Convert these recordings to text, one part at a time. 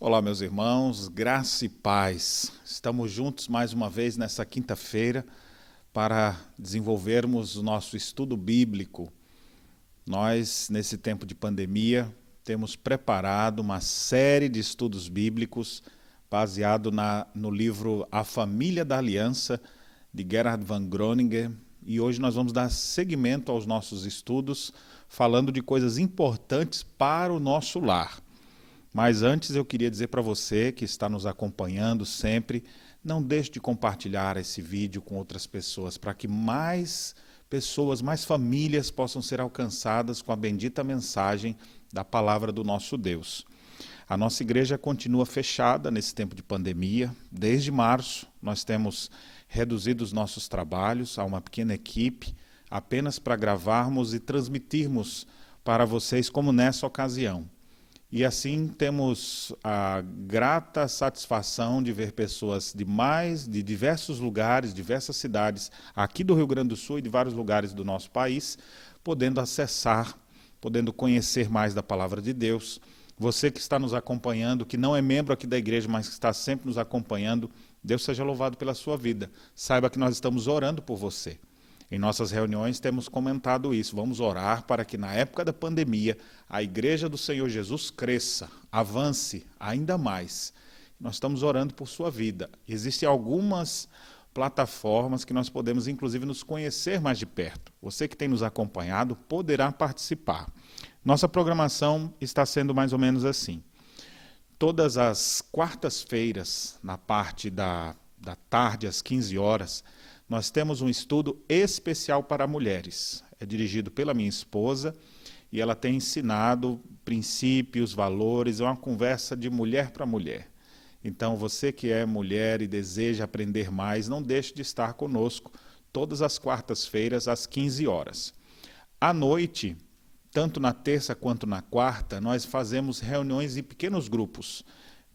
Olá, meus irmãos, graça e paz. Estamos juntos mais uma vez nessa quinta-feira para desenvolvermos o nosso estudo bíblico. Nós, nesse tempo de pandemia, temos preparado uma série de estudos bíblicos baseado na, no livro A Família da Aliança, de Gerhard van Groningen, e hoje nós vamos dar seguimento aos nossos estudos, falando de coisas importantes para o nosso lar. Mas antes eu queria dizer para você que está nos acompanhando sempre, não deixe de compartilhar esse vídeo com outras pessoas para que mais pessoas, mais famílias possam ser alcançadas com a bendita mensagem da palavra do nosso Deus. A nossa igreja continua fechada nesse tempo de pandemia. Desde março, nós temos reduzido os nossos trabalhos a uma pequena equipe, apenas para gravarmos e transmitirmos para vocês, como nessa ocasião. E assim temos a grata satisfação de ver pessoas de mais, de diversos lugares, diversas cidades aqui do Rio Grande do Sul e de vários lugares do nosso país, podendo acessar, podendo conhecer mais da palavra de Deus. Você que está nos acompanhando, que não é membro aqui da igreja, mas que está sempre nos acompanhando, Deus seja louvado pela sua vida. Saiba que nós estamos orando por você. Em nossas reuniões temos comentado isso. Vamos orar para que na época da pandemia a igreja do Senhor Jesus cresça, avance ainda mais. Nós estamos orando por sua vida. Existem algumas plataformas que nós podemos inclusive nos conhecer mais de perto. Você que tem nos acompanhado poderá participar. Nossa programação está sendo mais ou menos assim. Todas as quartas-feiras, na parte da, da tarde, às 15 horas, nós temos um estudo especial para mulheres. É dirigido pela minha esposa e ela tem ensinado princípios, valores, é uma conversa de mulher para mulher. Então, você que é mulher e deseja aprender mais, não deixe de estar conosco todas as quartas-feiras às 15 horas. À noite, tanto na terça quanto na quarta, nós fazemos reuniões em pequenos grupos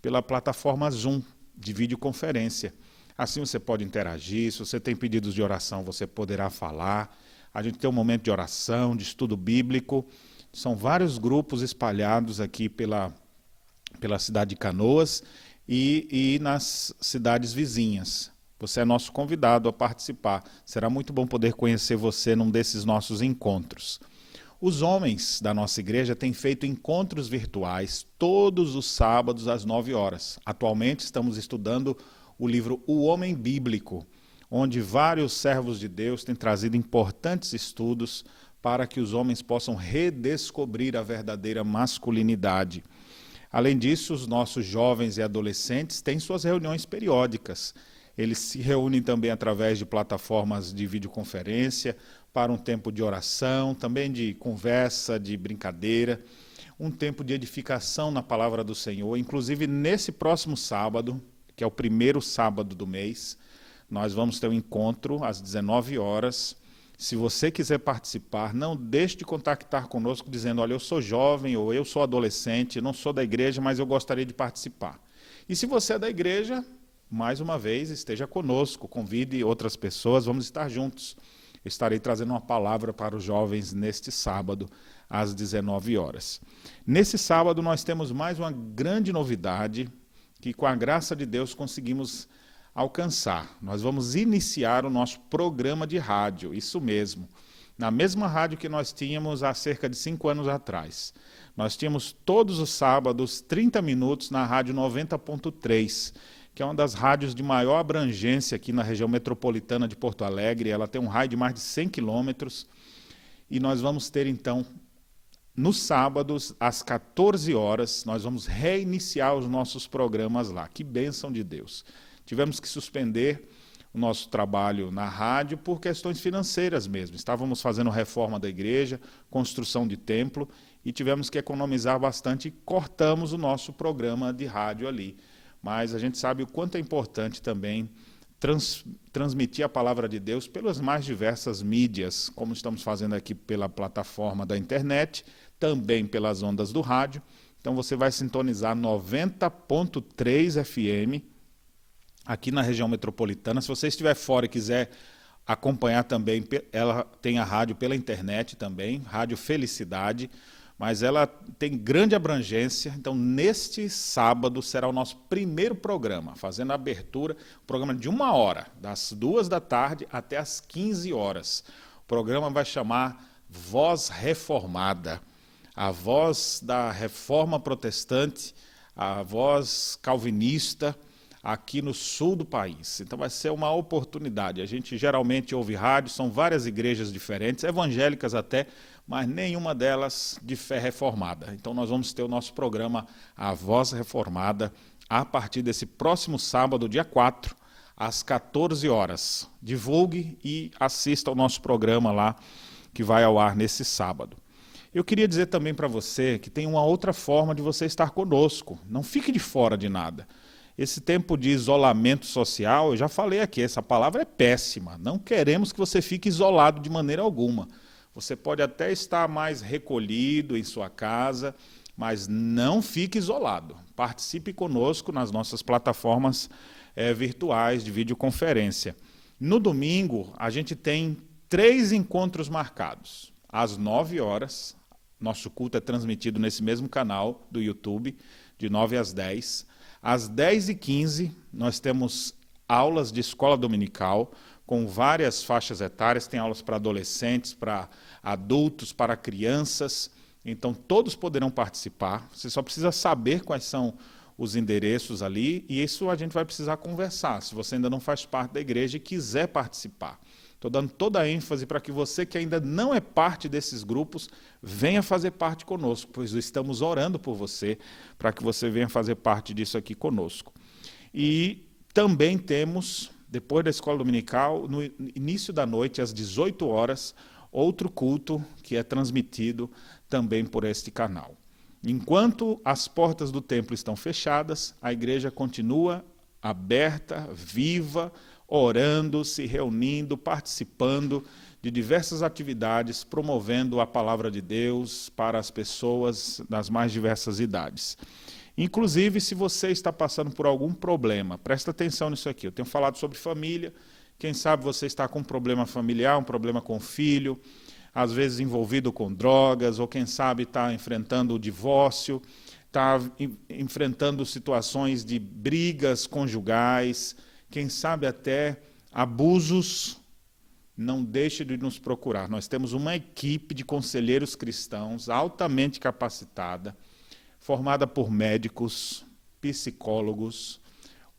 pela plataforma Zoom de videoconferência. Assim você pode interagir, se você tem pedidos de oração, você poderá falar. A gente tem um momento de oração, de estudo bíblico. São vários grupos espalhados aqui pela, pela cidade de Canoas e, e nas cidades vizinhas. Você é nosso convidado a participar. Será muito bom poder conhecer você num desses nossos encontros. Os homens da nossa igreja têm feito encontros virtuais todos os sábados às 9 horas. Atualmente estamos estudando o livro O Homem Bíblico, onde vários servos de Deus têm trazido importantes estudos para que os homens possam redescobrir a verdadeira masculinidade. Além disso, os nossos jovens e adolescentes têm suas reuniões periódicas. Eles se reúnem também através de plataformas de videoconferência para um tempo de oração, também de conversa, de brincadeira, um tempo de edificação na palavra do Senhor. Inclusive, nesse próximo sábado, que é o primeiro sábado do mês. Nós vamos ter um encontro às 19 horas. Se você quiser participar, não deixe de contactar conosco dizendo: Olha, eu sou jovem ou eu sou adolescente, não sou da igreja, mas eu gostaria de participar. E se você é da igreja, mais uma vez, esteja conosco, convide outras pessoas, vamos estar juntos. estarei trazendo uma palavra para os jovens neste sábado, às 19 horas. Nesse sábado, nós temos mais uma grande novidade que, com a graça de Deus, conseguimos alcançar. Nós vamos iniciar o nosso programa de rádio, isso mesmo. Na mesma rádio que nós tínhamos há cerca de cinco anos atrás. Nós tínhamos todos os sábados 30 minutos na Rádio 90.3, que é uma das rádios de maior abrangência aqui na região metropolitana de Porto Alegre. Ela tem um raio de mais de 100 quilômetros. E nós vamos ter, então, nos sábados, às 14 horas, nós vamos reiniciar os nossos programas lá. Que bênção de Deus. Tivemos que suspender o nosso trabalho na rádio por questões financeiras mesmo. Estávamos fazendo reforma da igreja, construção de templo e tivemos que economizar bastante e cortamos o nosso programa de rádio ali. Mas a gente sabe o quanto é importante também trans, transmitir a palavra de Deus pelas mais diversas mídias, como estamos fazendo aqui pela plataforma da internet, também pelas ondas do rádio. Então você vai sintonizar 90.3 FM aqui na região metropolitana. Se você estiver fora e quiser acompanhar também, ela tem a rádio pela internet também, Rádio Felicidade. mas ela tem grande abrangência. Então, neste sábado será o nosso primeiro programa, fazendo a abertura, programa de uma hora, das duas da tarde até as 15 horas. O programa vai chamar Voz Reformada, a voz da reforma protestante, a voz calvinista aqui no sul do país. Então vai ser uma oportunidade. A gente geralmente ouve rádio, são várias igrejas diferentes, evangélicas até, mas nenhuma delas de fé reformada. Então nós vamos ter o nosso programa A Voz Reformada a partir desse próximo sábado, dia 4, às 14 horas. Divulgue e assista ao nosso programa lá que vai ao ar nesse sábado. Eu queria dizer também para você que tem uma outra forma de você estar conosco. Não fique de fora de nada. Esse tempo de isolamento social, eu já falei aqui, essa palavra é péssima. Não queremos que você fique isolado de maneira alguma. Você pode até estar mais recolhido em sua casa, mas não fique isolado. Participe conosco nas nossas plataformas é, virtuais de videoconferência. No domingo, a gente tem três encontros marcados. Às 9 horas, nosso culto é transmitido nesse mesmo canal do YouTube, de 9 às 10. Às 10h15, nós temos aulas de escola dominical com várias faixas etárias, tem aulas para adolescentes, para adultos, para crianças. Então todos poderão participar. Você só precisa saber quais são os endereços ali e isso a gente vai precisar conversar. Se você ainda não faz parte da igreja e quiser participar. Estou dando toda a ênfase para que você que ainda não é parte desses grupos venha fazer parte conosco, pois estamos orando por você para que você venha fazer parte disso aqui conosco. E também temos depois da escola dominical, no início da noite, às 18 horas, outro culto que é transmitido também por este canal. Enquanto as portas do templo estão fechadas, a igreja continua aberta, viva, orando, se reunindo, participando de diversas atividades, promovendo a palavra de Deus para as pessoas das mais diversas idades. Inclusive, se você está passando por algum problema, presta atenção nisso aqui. Eu tenho falado sobre família. Quem sabe você está com um problema familiar, um problema com o filho, às vezes envolvido com drogas, ou quem sabe está enfrentando o divórcio, está enfrentando situações de brigas conjugais, quem sabe até abusos. Não deixe de nos procurar. Nós temos uma equipe de conselheiros cristãos altamente capacitada formada por médicos, psicólogos,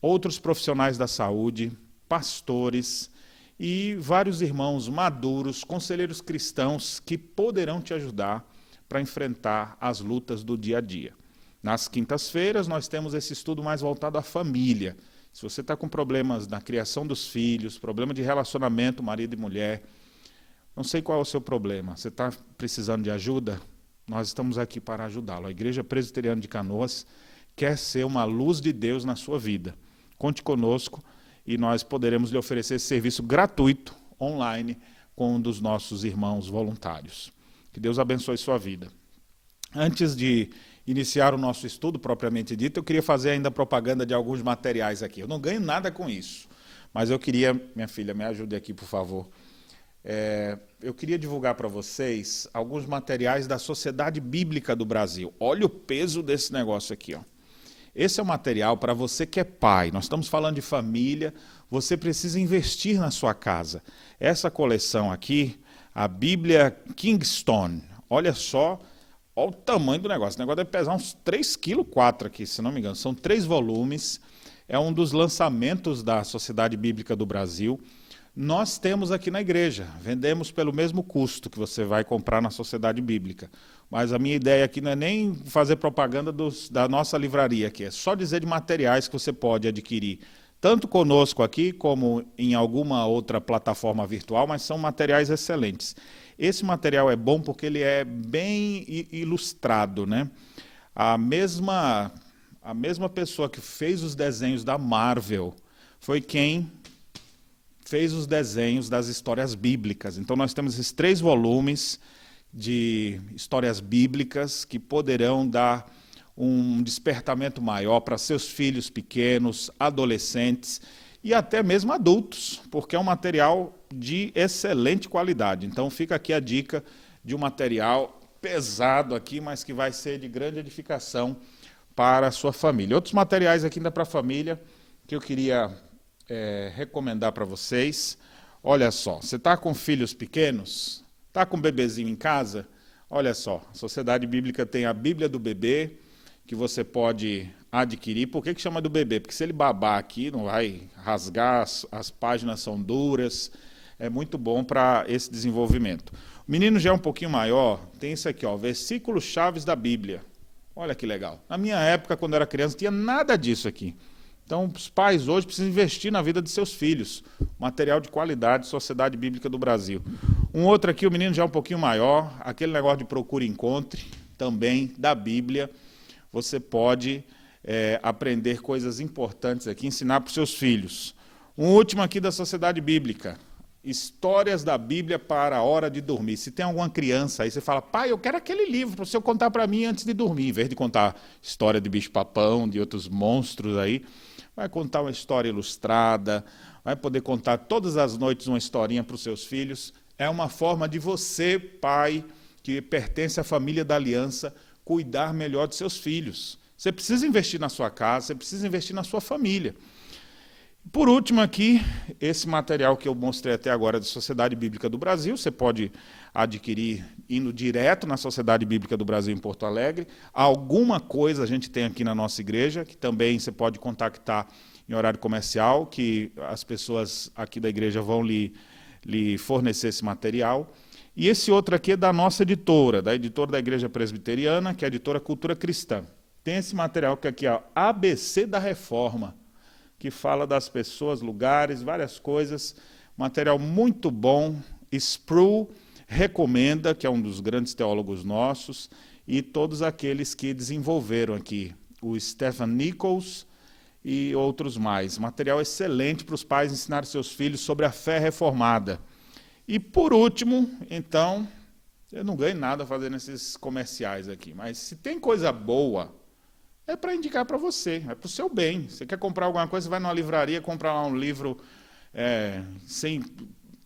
outros profissionais da saúde, pastores e vários irmãos maduros, conselheiros cristãos que poderão te ajudar para enfrentar as lutas do dia a dia. Nas quintas-feiras, nós temos esse estudo mais voltado à família. Se você está com problemas na criação dos filhos, problema de relacionamento, marido e mulher, não sei qual é o seu problema, você está precisando de ajuda? Nós estamos aqui para ajudá-lo. A Igreja Presbiteriana de Canoas quer ser uma luz de Deus na sua vida. Conte conosco e nós poderemos lhe oferecer esse serviço gratuito, online, com um dos nossos irmãos voluntários. Que Deus abençoe sua vida. Antes de iniciar o nosso estudo propriamente dito, eu queria fazer ainda propaganda de alguns materiais aqui. Eu não ganho nada com isso, mas eu queria, minha filha, me ajude aqui, por favor. É, eu queria divulgar para vocês alguns materiais da Sociedade Bíblica do Brasil. Olha o peso desse negócio aqui. Ó. Esse é o material para você que é pai. Nós estamos falando de família, você precisa investir na sua casa. Essa coleção aqui, a Bíblia Kingstone, olha só, olha o tamanho do negócio. O negócio deve pesar uns 3,4 kg aqui, se não me engano. São três volumes. É um dos lançamentos da Sociedade Bíblica do Brasil. Nós temos aqui na igreja, vendemos pelo mesmo custo que você vai comprar na sociedade bíblica. Mas a minha ideia aqui não é nem fazer propaganda dos, da nossa livraria aqui, é só dizer de materiais que você pode adquirir, tanto conosco aqui como em alguma outra plataforma virtual, mas são materiais excelentes. Esse material é bom porque ele é bem ilustrado, né? A mesma a mesma pessoa que fez os desenhos da Marvel foi quem fez os desenhos das histórias bíblicas. Então nós temos esses três volumes de histórias bíblicas que poderão dar um despertamento maior para seus filhos pequenos, adolescentes e até mesmo adultos, porque é um material de excelente qualidade. Então fica aqui a dica de um material pesado aqui, mas que vai ser de grande edificação para a sua família. Outros materiais aqui ainda para a família que eu queria é, recomendar para vocês. Olha só, você está com filhos pequenos? Está com um bebezinho em casa? Olha só, a Sociedade Bíblica tem a Bíblia do Bebê, que você pode adquirir. Por que, que chama do bebê? Porque se ele babar aqui, não vai rasgar, as, as páginas são duras. É muito bom para esse desenvolvimento. O menino já é um pouquinho maior, tem isso aqui, ó, versículos chaves da Bíblia. Olha que legal. Na minha época, quando eu era criança, não tinha nada disso aqui. Então, os pais hoje precisam investir na vida de seus filhos. Material de qualidade, Sociedade Bíblica do Brasil. Um outro aqui, o menino já é um pouquinho maior, aquele negócio de procura e encontre, também da Bíblia. Você pode é, aprender coisas importantes aqui, ensinar para os seus filhos. Um último aqui da Sociedade Bíblica, Histórias da Bíblia para a hora de dormir. Se tem alguma criança aí, você fala, pai, eu quero aquele livro para o senhor contar para mim antes de dormir, em vez de contar história de bicho-papão, de outros monstros aí, vai contar uma história ilustrada, vai poder contar todas as noites uma historinha para os seus filhos. É uma forma de você, pai, que pertence à família da aliança, cuidar melhor de seus filhos. Você precisa investir na sua casa, você precisa investir na sua família. Por último, aqui, esse material que eu mostrei até agora da Sociedade Bíblica do Brasil, você pode adquirir indo direto na Sociedade Bíblica do Brasil em Porto Alegre. Alguma coisa a gente tem aqui na nossa igreja, que também você pode contactar em horário comercial, que as pessoas aqui da igreja vão lhe, lhe fornecer esse material. E esse outro aqui é da nossa editora, da editora da Igreja Presbiteriana, que é a editora Cultura Cristã. Tem esse material que é aqui, ó, ABC da Reforma que fala das pessoas, lugares, várias coisas. Material muito bom. Sproul recomenda, que é um dos grandes teólogos nossos, e todos aqueles que desenvolveram aqui. O Stephen Nichols e outros mais. Material excelente para os pais ensinar seus filhos sobre a fé reformada. E por último, então, eu não ganho nada fazendo esses comerciais aqui, mas se tem coisa boa é para indicar para você, é para o seu bem. Você quer comprar alguma coisa, vai numa livraria, comprar lá um livro é, sem,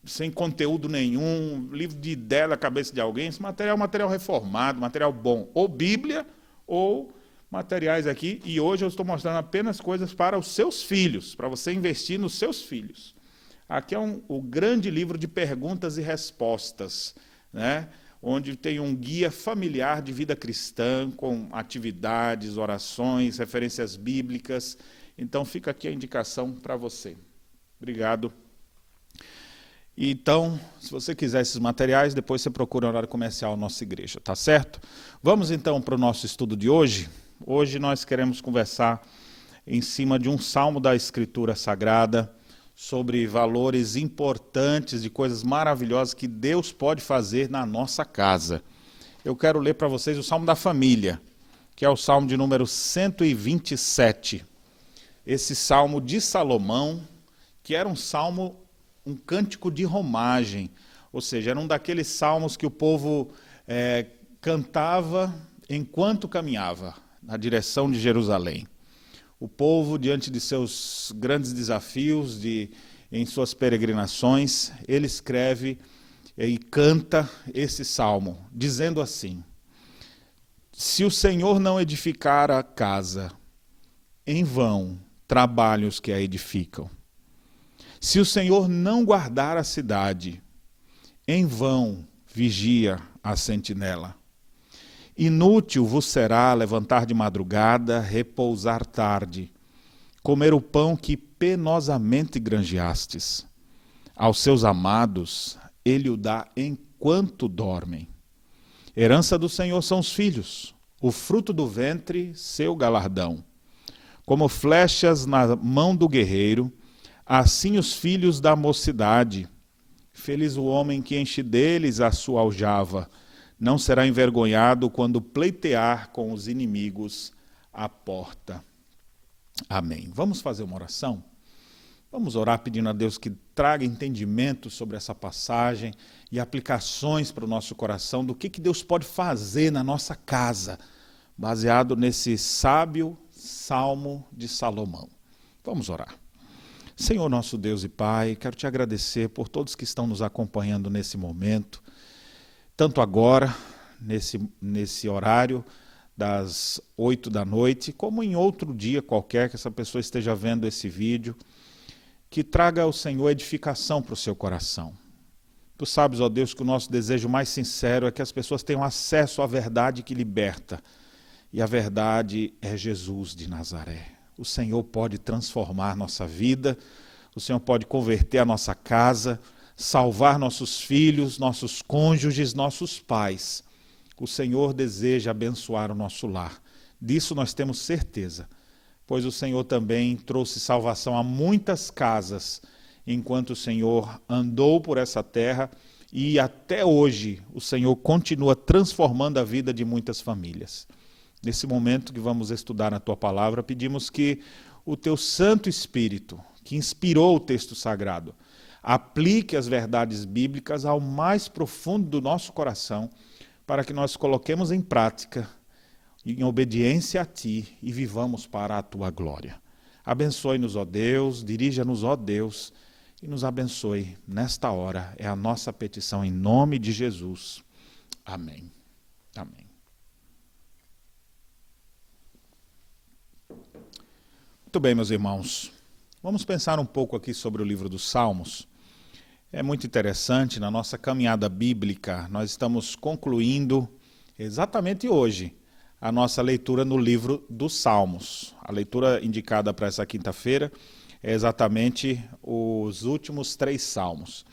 sem conteúdo nenhum, livro de ideia da cabeça de alguém. Esse material é material reformado, material bom. Ou Bíblia, ou materiais aqui. E hoje eu estou mostrando apenas coisas para os seus filhos, para você investir nos seus filhos. Aqui é um, o grande livro de perguntas e respostas. Né? Onde tem um guia familiar de vida cristã, com atividades, orações, referências bíblicas. Então, fica aqui a indicação para você. Obrigado. Então, se você quiser esses materiais, depois você procura o horário comercial nossa igreja, tá certo? Vamos então para o nosso estudo de hoje. Hoje nós queremos conversar em cima de um salmo da Escritura Sagrada sobre valores importantes, de coisas maravilhosas que Deus pode fazer na nossa casa. Eu quero ler para vocês o Salmo da Família, que é o Salmo de número 127. Esse Salmo de Salomão, que era um salmo, um cântico de romagem, ou seja, era um daqueles salmos que o povo é, cantava enquanto caminhava na direção de Jerusalém o povo, diante de seus grandes desafios, de, em suas peregrinações, ele escreve e canta esse salmo, dizendo assim: Se o Senhor não edificar a casa, em vão trabalham os que a edificam. Se o Senhor não guardar a cidade, em vão vigia a sentinela. Inútil vos será levantar de madrugada, repousar tarde, comer o pão que penosamente granjeastes. Aos seus amados ele o dá enquanto dormem. Herança do Senhor são os filhos, o fruto do ventre, seu galardão. Como flechas na mão do guerreiro, assim os filhos da mocidade. Feliz o homem que enche deles a sua aljava não será envergonhado quando pleitear com os inimigos à porta. Amém. Vamos fazer uma oração? Vamos orar pedindo a Deus que traga entendimento sobre essa passagem e aplicações para o nosso coração do que, que Deus pode fazer na nossa casa, baseado nesse sábio salmo de Salomão. Vamos orar. Senhor nosso Deus e Pai, quero te agradecer por todos que estão nos acompanhando nesse momento tanto agora nesse, nesse horário das oito da noite, como em outro dia qualquer que essa pessoa esteja vendo esse vídeo, que traga ao Senhor edificação para o seu coração. Tu sabes, ó Deus, que o nosso desejo mais sincero é que as pessoas tenham acesso à verdade que liberta. E a verdade é Jesus de Nazaré. O Senhor pode transformar nossa vida, o Senhor pode converter a nossa casa, salvar nossos filhos, nossos cônjuges, nossos pais. O Senhor deseja abençoar o nosso lar. Disso nós temos certeza, pois o Senhor também trouxe salvação a muitas casas enquanto o Senhor andou por essa terra e até hoje o Senhor continua transformando a vida de muitas famílias. Nesse momento que vamos estudar a tua palavra, pedimos que o teu Santo Espírito, que inspirou o texto sagrado, aplique as verdades bíblicas ao mais profundo do nosso coração, para que nós coloquemos em prática, em obediência a Ti e vivamos para a Tua glória. Abençoe-nos, ó Deus, dirija-nos, ó Deus, e nos abençoe nesta hora. É a nossa petição em nome de Jesus. Amém. Amém. Muito bem, meus irmãos. Vamos pensar um pouco aqui sobre o livro dos Salmos. É muito interessante, na nossa caminhada bíblica, nós estamos concluindo exatamente hoje a nossa leitura no livro dos Salmos. A leitura indicada para essa quinta-feira é exatamente os últimos três salmos.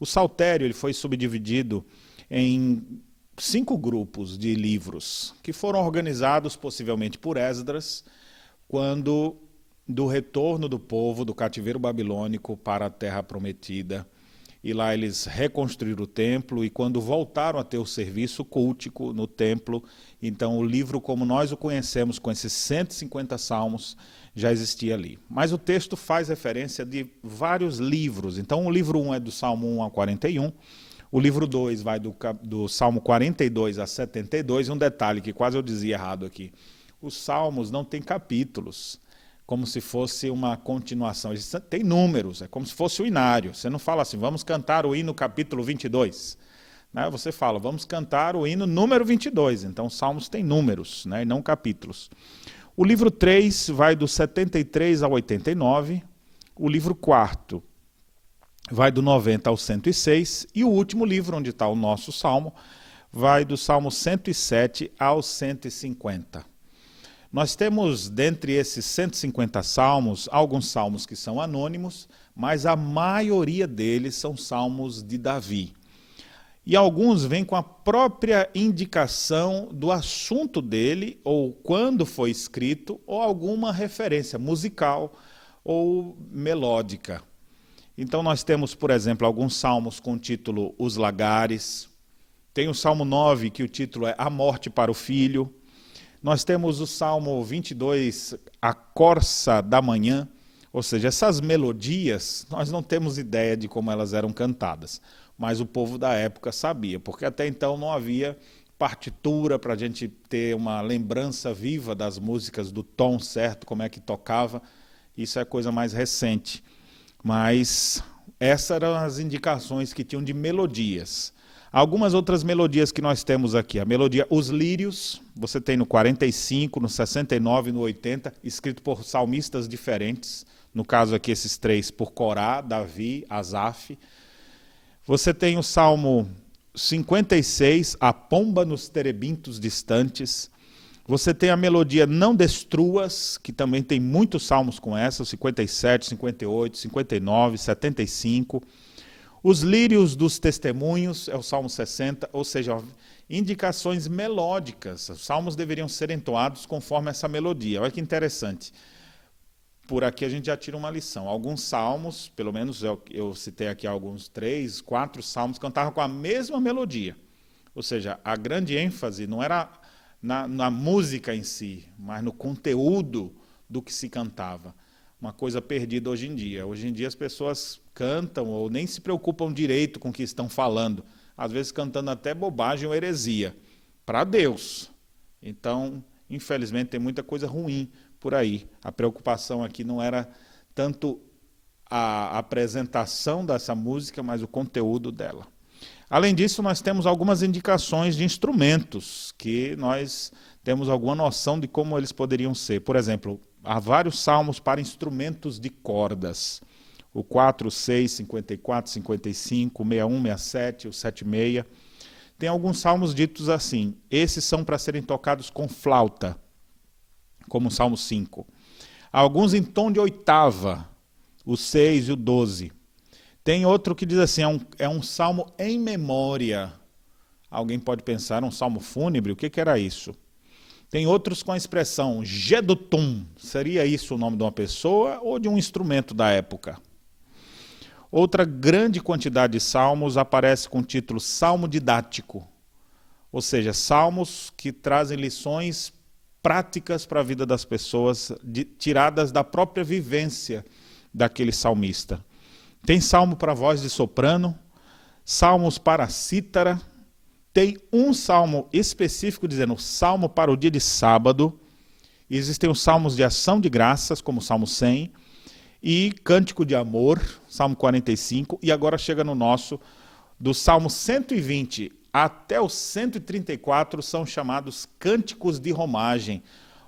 O saltério ele foi subdividido em cinco grupos de livros que foram organizados possivelmente por Esdras quando do retorno do povo do cativeiro babilônico para a terra prometida e lá eles reconstruíram o templo e quando voltaram a ter o serviço cultico no templo, então o livro como nós o conhecemos com esses 150 salmos já existia ali. Mas o texto faz referência de vários livros. Então o livro 1 é do Salmo 1 a 41, o livro 2 vai do, do Salmo 42 a 72, e um detalhe que quase eu dizia errado aqui. Os salmos não têm capítulos como se fosse uma continuação. Tem números, é como se fosse o inário. Você não fala assim, vamos cantar o hino capítulo 22. Né? Você fala, vamos cantar o hino número 22. Então, Salmos tem números, né? e não capítulos. O livro 3 vai do 73 ao 89. O livro 4 vai do 90 ao 106. E o último livro, onde está o nosso salmo, vai do Salmo 107 ao 150. Nós temos, dentre esses 150 salmos, alguns salmos que são anônimos, mas a maioria deles são salmos de Davi. E alguns vêm com a própria indicação do assunto dele, ou quando foi escrito, ou alguma referência musical ou melódica. Então, nós temos, por exemplo, alguns salmos com o título Os Lagares. Tem o Salmo 9, que o título é A Morte para o Filho. Nós temos o Salmo 22, a corça da manhã, ou seja, essas melodias, nós não temos ideia de como elas eram cantadas, mas o povo da época sabia, porque até então não havia partitura para a gente ter uma lembrança viva das músicas, do tom certo, como é que tocava. Isso é coisa mais recente. Mas essas eram as indicações que tinham de melodias. Algumas outras melodias que nós temos aqui. A melodia Os Lírios, você tem no 45, no 69 e no 80, escrito por salmistas diferentes. No caso aqui, esses três, por Corá, Davi, Asaf. Você tem o Salmo 56, A Pomba nos Terebintos Distantes. Você tem a melodia Não Destruas, que também tem muitos salmos com essa, 57, 58, 59, 75. Os lírios dos testemunhos, é o Salmo 60, ou seja, indicações melódicas. Os salmos deveriam ser entoados conforme essa melodia. Olha que interessante. Por aqui a gente já tira uma lição. Alguns salmos, pelo menos eu, eu citei aqui alguns três, quatro salmos, cantavam com a mesma melodia. Ou seja, a grande ênfase não era na, na música em si, mas no conteúdo do que se cantava uma coisa perdida hoje em dia. Hoje em dia as pessoas cantam ou nem se preocupam direito com o que estão falando, às vezes cantando até bobagem ou heresia, para Deus. Então, infelizmente, tem muita coisa ruim por aí. A preocupação aqui não era tanto a apresentação dessa música, mas o conteúdo dela. Além disso, nós temos algumas indicações de instrumentos que nós temos alguma noção de como eles poderiam ser. Por exemplo, há vários salmos para instrumentos de cordas. O 4, 6, 54, 55, 61, 67, o 76. Tem alguns salmos ditos assim: esses são para serem tocados com flauta, como o Salmo 5. Alguns em tom de oitava, o 6 e o 12. Tem outro que diz assim: é um, é um salmo em memória. Alguém pode pensar, um salmo fúnebre? O que, que era isso? Tem outros com a expressão Gedutum. Seria isso o nome de uma pessoa ou de um instrumento da época? Outra grande quantidade de salmos aparece com o título Salmo Didático, ou seja, salmos que trazem lições práticas para a vida das pessoas, de, tiradas da própria vivência daquele salmista. Tem salmo para voz de soprano, salmos para cítara, tem um salmo específico dizendo salmo para o dia de sábado. Existem os salmos de ação de graças, como o Salmo 100, e Cântico de Amor, Salmo 45, e agora chega no nosso, do Salmo 120 até o 134 são chamados Cânticos de Romagem,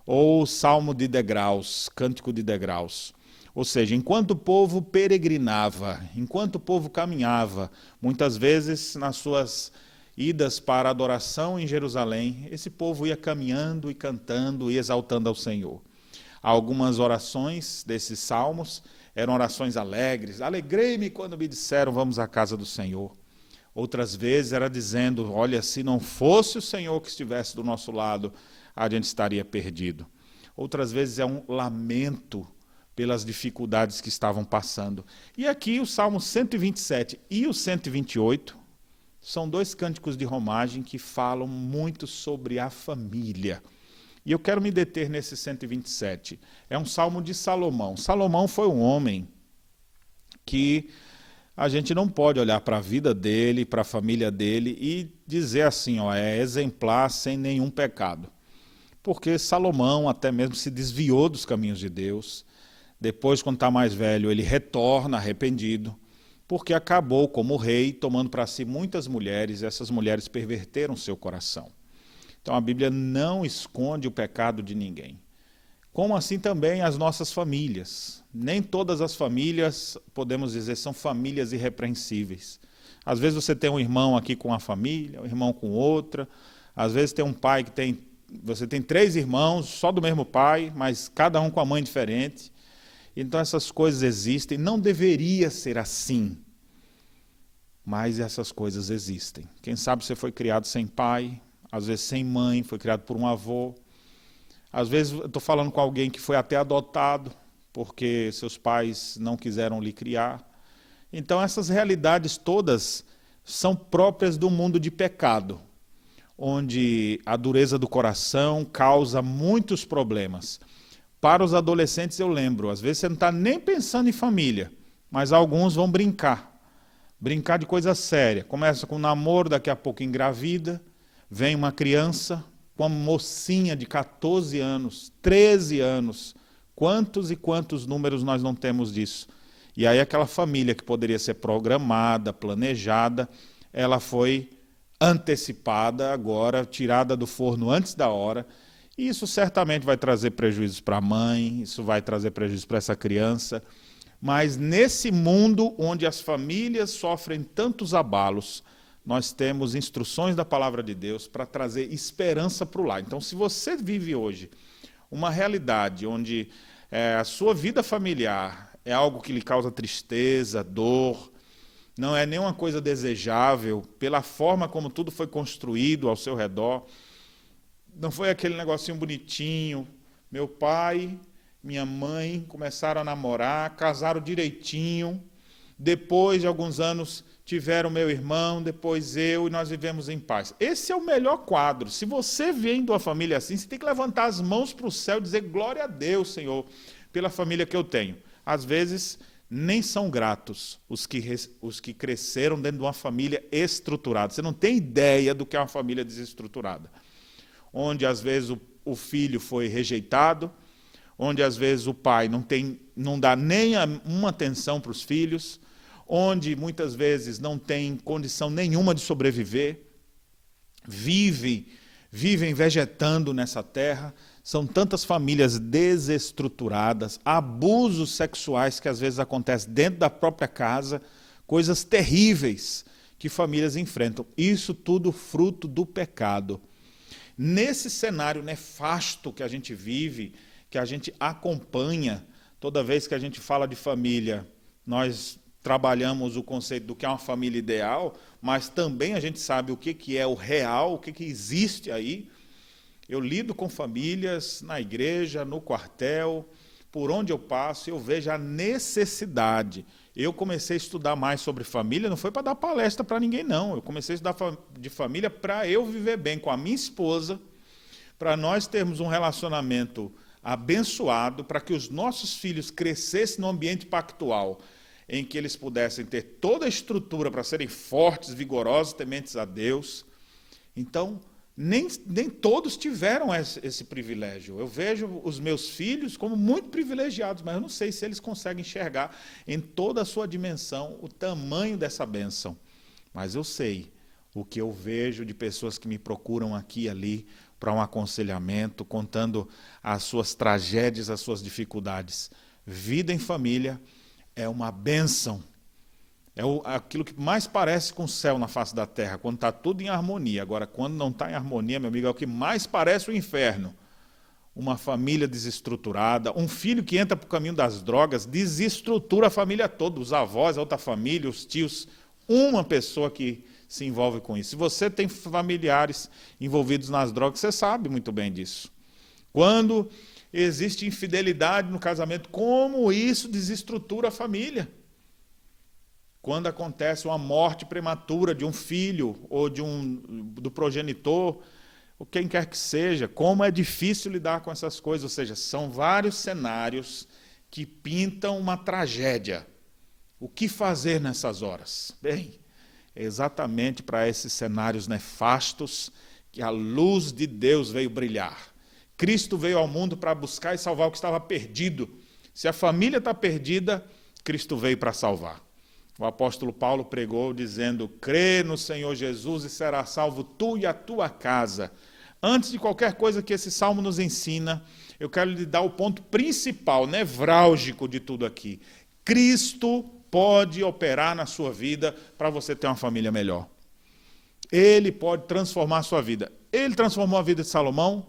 ou Salmo de Degraus, Cântico de Degraus. Ou seja, enquanto o povo peregrinava, enquanto o povo caminhava, muitas vezes nas suas idas para a adoração em Jerusalém, esse povo ia caminhando e cantando e exaltando ao Senhor. Algumas orações desses salmos eram orações alegres. Alegrei-me quando me disseram, vamos à casa do Senhor. Outras vezes era dizendo, olha, se não fosse o Senhor que estivesse do nosso lado, a gente estaria perdido. Outras vezes é um lamento pelas dificuldades que estavam passando. E aqui o Salmo 127 e o 128 são dois cânticos de romagem que falam muito sobre a família. E eu quero me deter nesse 127. É um salmo de Salomão. Salomão foi um homem que a gente não pode olhar para a vida dele, para a família dele e dizer assim, ó, é exemplar sem nenhum pecado. Porque Salomão até mesmo se desviou dos caminhos de Deus. Depois, quando está mais velho, ele retorna arrependido, porque acabou como rei tomando para si muitas mulheres, e essas mulheres perverteram seu coração. Então a Bíblia não esconde o pecado de ninguém. Como assim também as nossas famílias. Nem todas as famílias, podemos dizer, são famílias irrepreensíveis. Às vezes você tem um irmão aqui com uma família, um irmão com outra. Às vezes tem um pai que tem. Você tem três irmãos, só do mesmo pai, mas cada um com a mãe diferente. Então essas coisas existem. Não deveria ser assim. Mas essas coisas existem. Quem sabe você foi criado sem pai, às vezes sem mãe, foi criado por um avô. Às vezes estou falando com alguém que foi até adotado, porque seus pais não quiseram lhe criar. Então, essas realidades todas são próprias do mundo de pecado, onde a dureza do coração causa muitos problemas. Para os adolescentes, eu lembro, às vezes você não está nem pensando em família, mas alguns vão brincar. Brincar de coisa séria. Começa com namoro, daqui a pouco engravida, Vem uma criança uma mocinha de 14 anos, 13 anos. Quantos e quantos números nós não temos disso? E aí aquela família que poderia ser programada, planejada, ela foi antecipada agora, tirada do forno antes da hora. E isso certamente vai trazer prejuízos para a mãe, isso vai trazer prejuízos para essa criança. Mas nesse mundo onde as famílias sofrem tantos abalos, nós temos instruções da palavra de Deus para trazer esperança para o lar. Então, se você vive hoje uma realidade onde é, a sua vida familiar é algo que lhe causa tristeza, dor, não é nenhuma coisa desejável, pela forma como tudo foi construído ao seu redor, não foi aquele negocinho bonitinho. Meu pai, minha mãe começaram a namorar, casaram direitinho. Depois de alguns anos tiveram meu irmão, depois eu, e nós vivemos em paz. Esse é o melhor quadro. Se você vem de uma família assim, você tem que levantar as mãos para o céu e dizer glória a Deus, Senhor, pela família que eu tenho. Às vezes, nem são gratos os que, os que cresceram dentro de uma família estruturada. Você não tem ideia do que é uma família desestruturada. Onde, às vezes, o, o filho foi rejeitado, onde, às vezes, o pai não, tem, não dá nem uma atenção para os filhos, onde muitas vezes não tem condição nenhuma de sobreviver, vivem, vivem vegetando nessa terra. São tantas famílias desestruturadas, abusos sexuais que às vezes acontecem dentro da própria casa, coisas terríveis que famílias enfrentam. Isso tudo fruto do pecado. Nesse cenário nefasto que a gente vive, que a gente acompanha, toda vez que a gente fala de família, nós trabalhamos o conceito do que é uma família ideal, mas também a gente sabe o que, que é o real, o que, que existe aí. Eu lido com famílias na igreja, no quartel, por onde eu passo, eu vejo a necessidade. Eu comecei a estudar mais sobre família, não foi para dar palestra para ninguém, não. Eu comecei a estudar de família para eu viver bem com a minha esposa, para nós termos um relacionamento abençoado, para que os nossos filhos crescessem no ambiente pactual em que eles pudessem ter toda a estrutura para serem fortes, vigorosos, tementes a Deus. Então, nem, nem todos tiveram esse, esse, privilégio. Eu vejo os meus filhos como muito privilegiados, mas eu não sei se eles conseguem enxergar em toda a sua dimensão o tamanho dessa bênção. Mas eu sei o que eu vejo de pessoas que me procuram aqui e ali para um aconselhamento, contando as suas tragédias, as suas dificuldades. Vida em família é uma bênção. É o, aquilo que mais parece com o céu na face da terra, quando está tudo em harmonia. Agora, quando não está em harmonia, meu amigo, é o que mais parece o inferno. Uma família desestruturada, um filho que entra para o caminho das drogas, desestrutura a família toda, os avós, a outra família, os tios, uma pessoa que se envolve com isso. Se você tem familiares envolvidos nas drogas, você sabe muito bem disso. Quando existe infidelidade no casamento, como isso desestrutura a família. Quando acontece uma morte prematura de um filho ou de um do progenitor, ou quem quer que seja, como é difícil lidar com essas coisas, ou seja, são vários cenários que pintam uma tragédia. O que fazer nessas horas? Bem, é exatamente para esses cenários nefastos que a luz de Deus veio brilhar. Cristo veio ao mundo para buscar e salvar o que estava perdido. Se a família está perdida, Cristo veio para salvar. O apóstolo Paulo pregou dizendo: crê no Senhor Jesus e será salvo tu e a tua casa. Antes de qualquer coisa que esse salmo nos ensina, eu quero lhe dar o ponto principal, nevrálgico de tudo aqui. Cristo pode operar na sua vida para você ter uma família melhor. Ele pode transformar a sua vida. Ele transformou a vida de Salomão,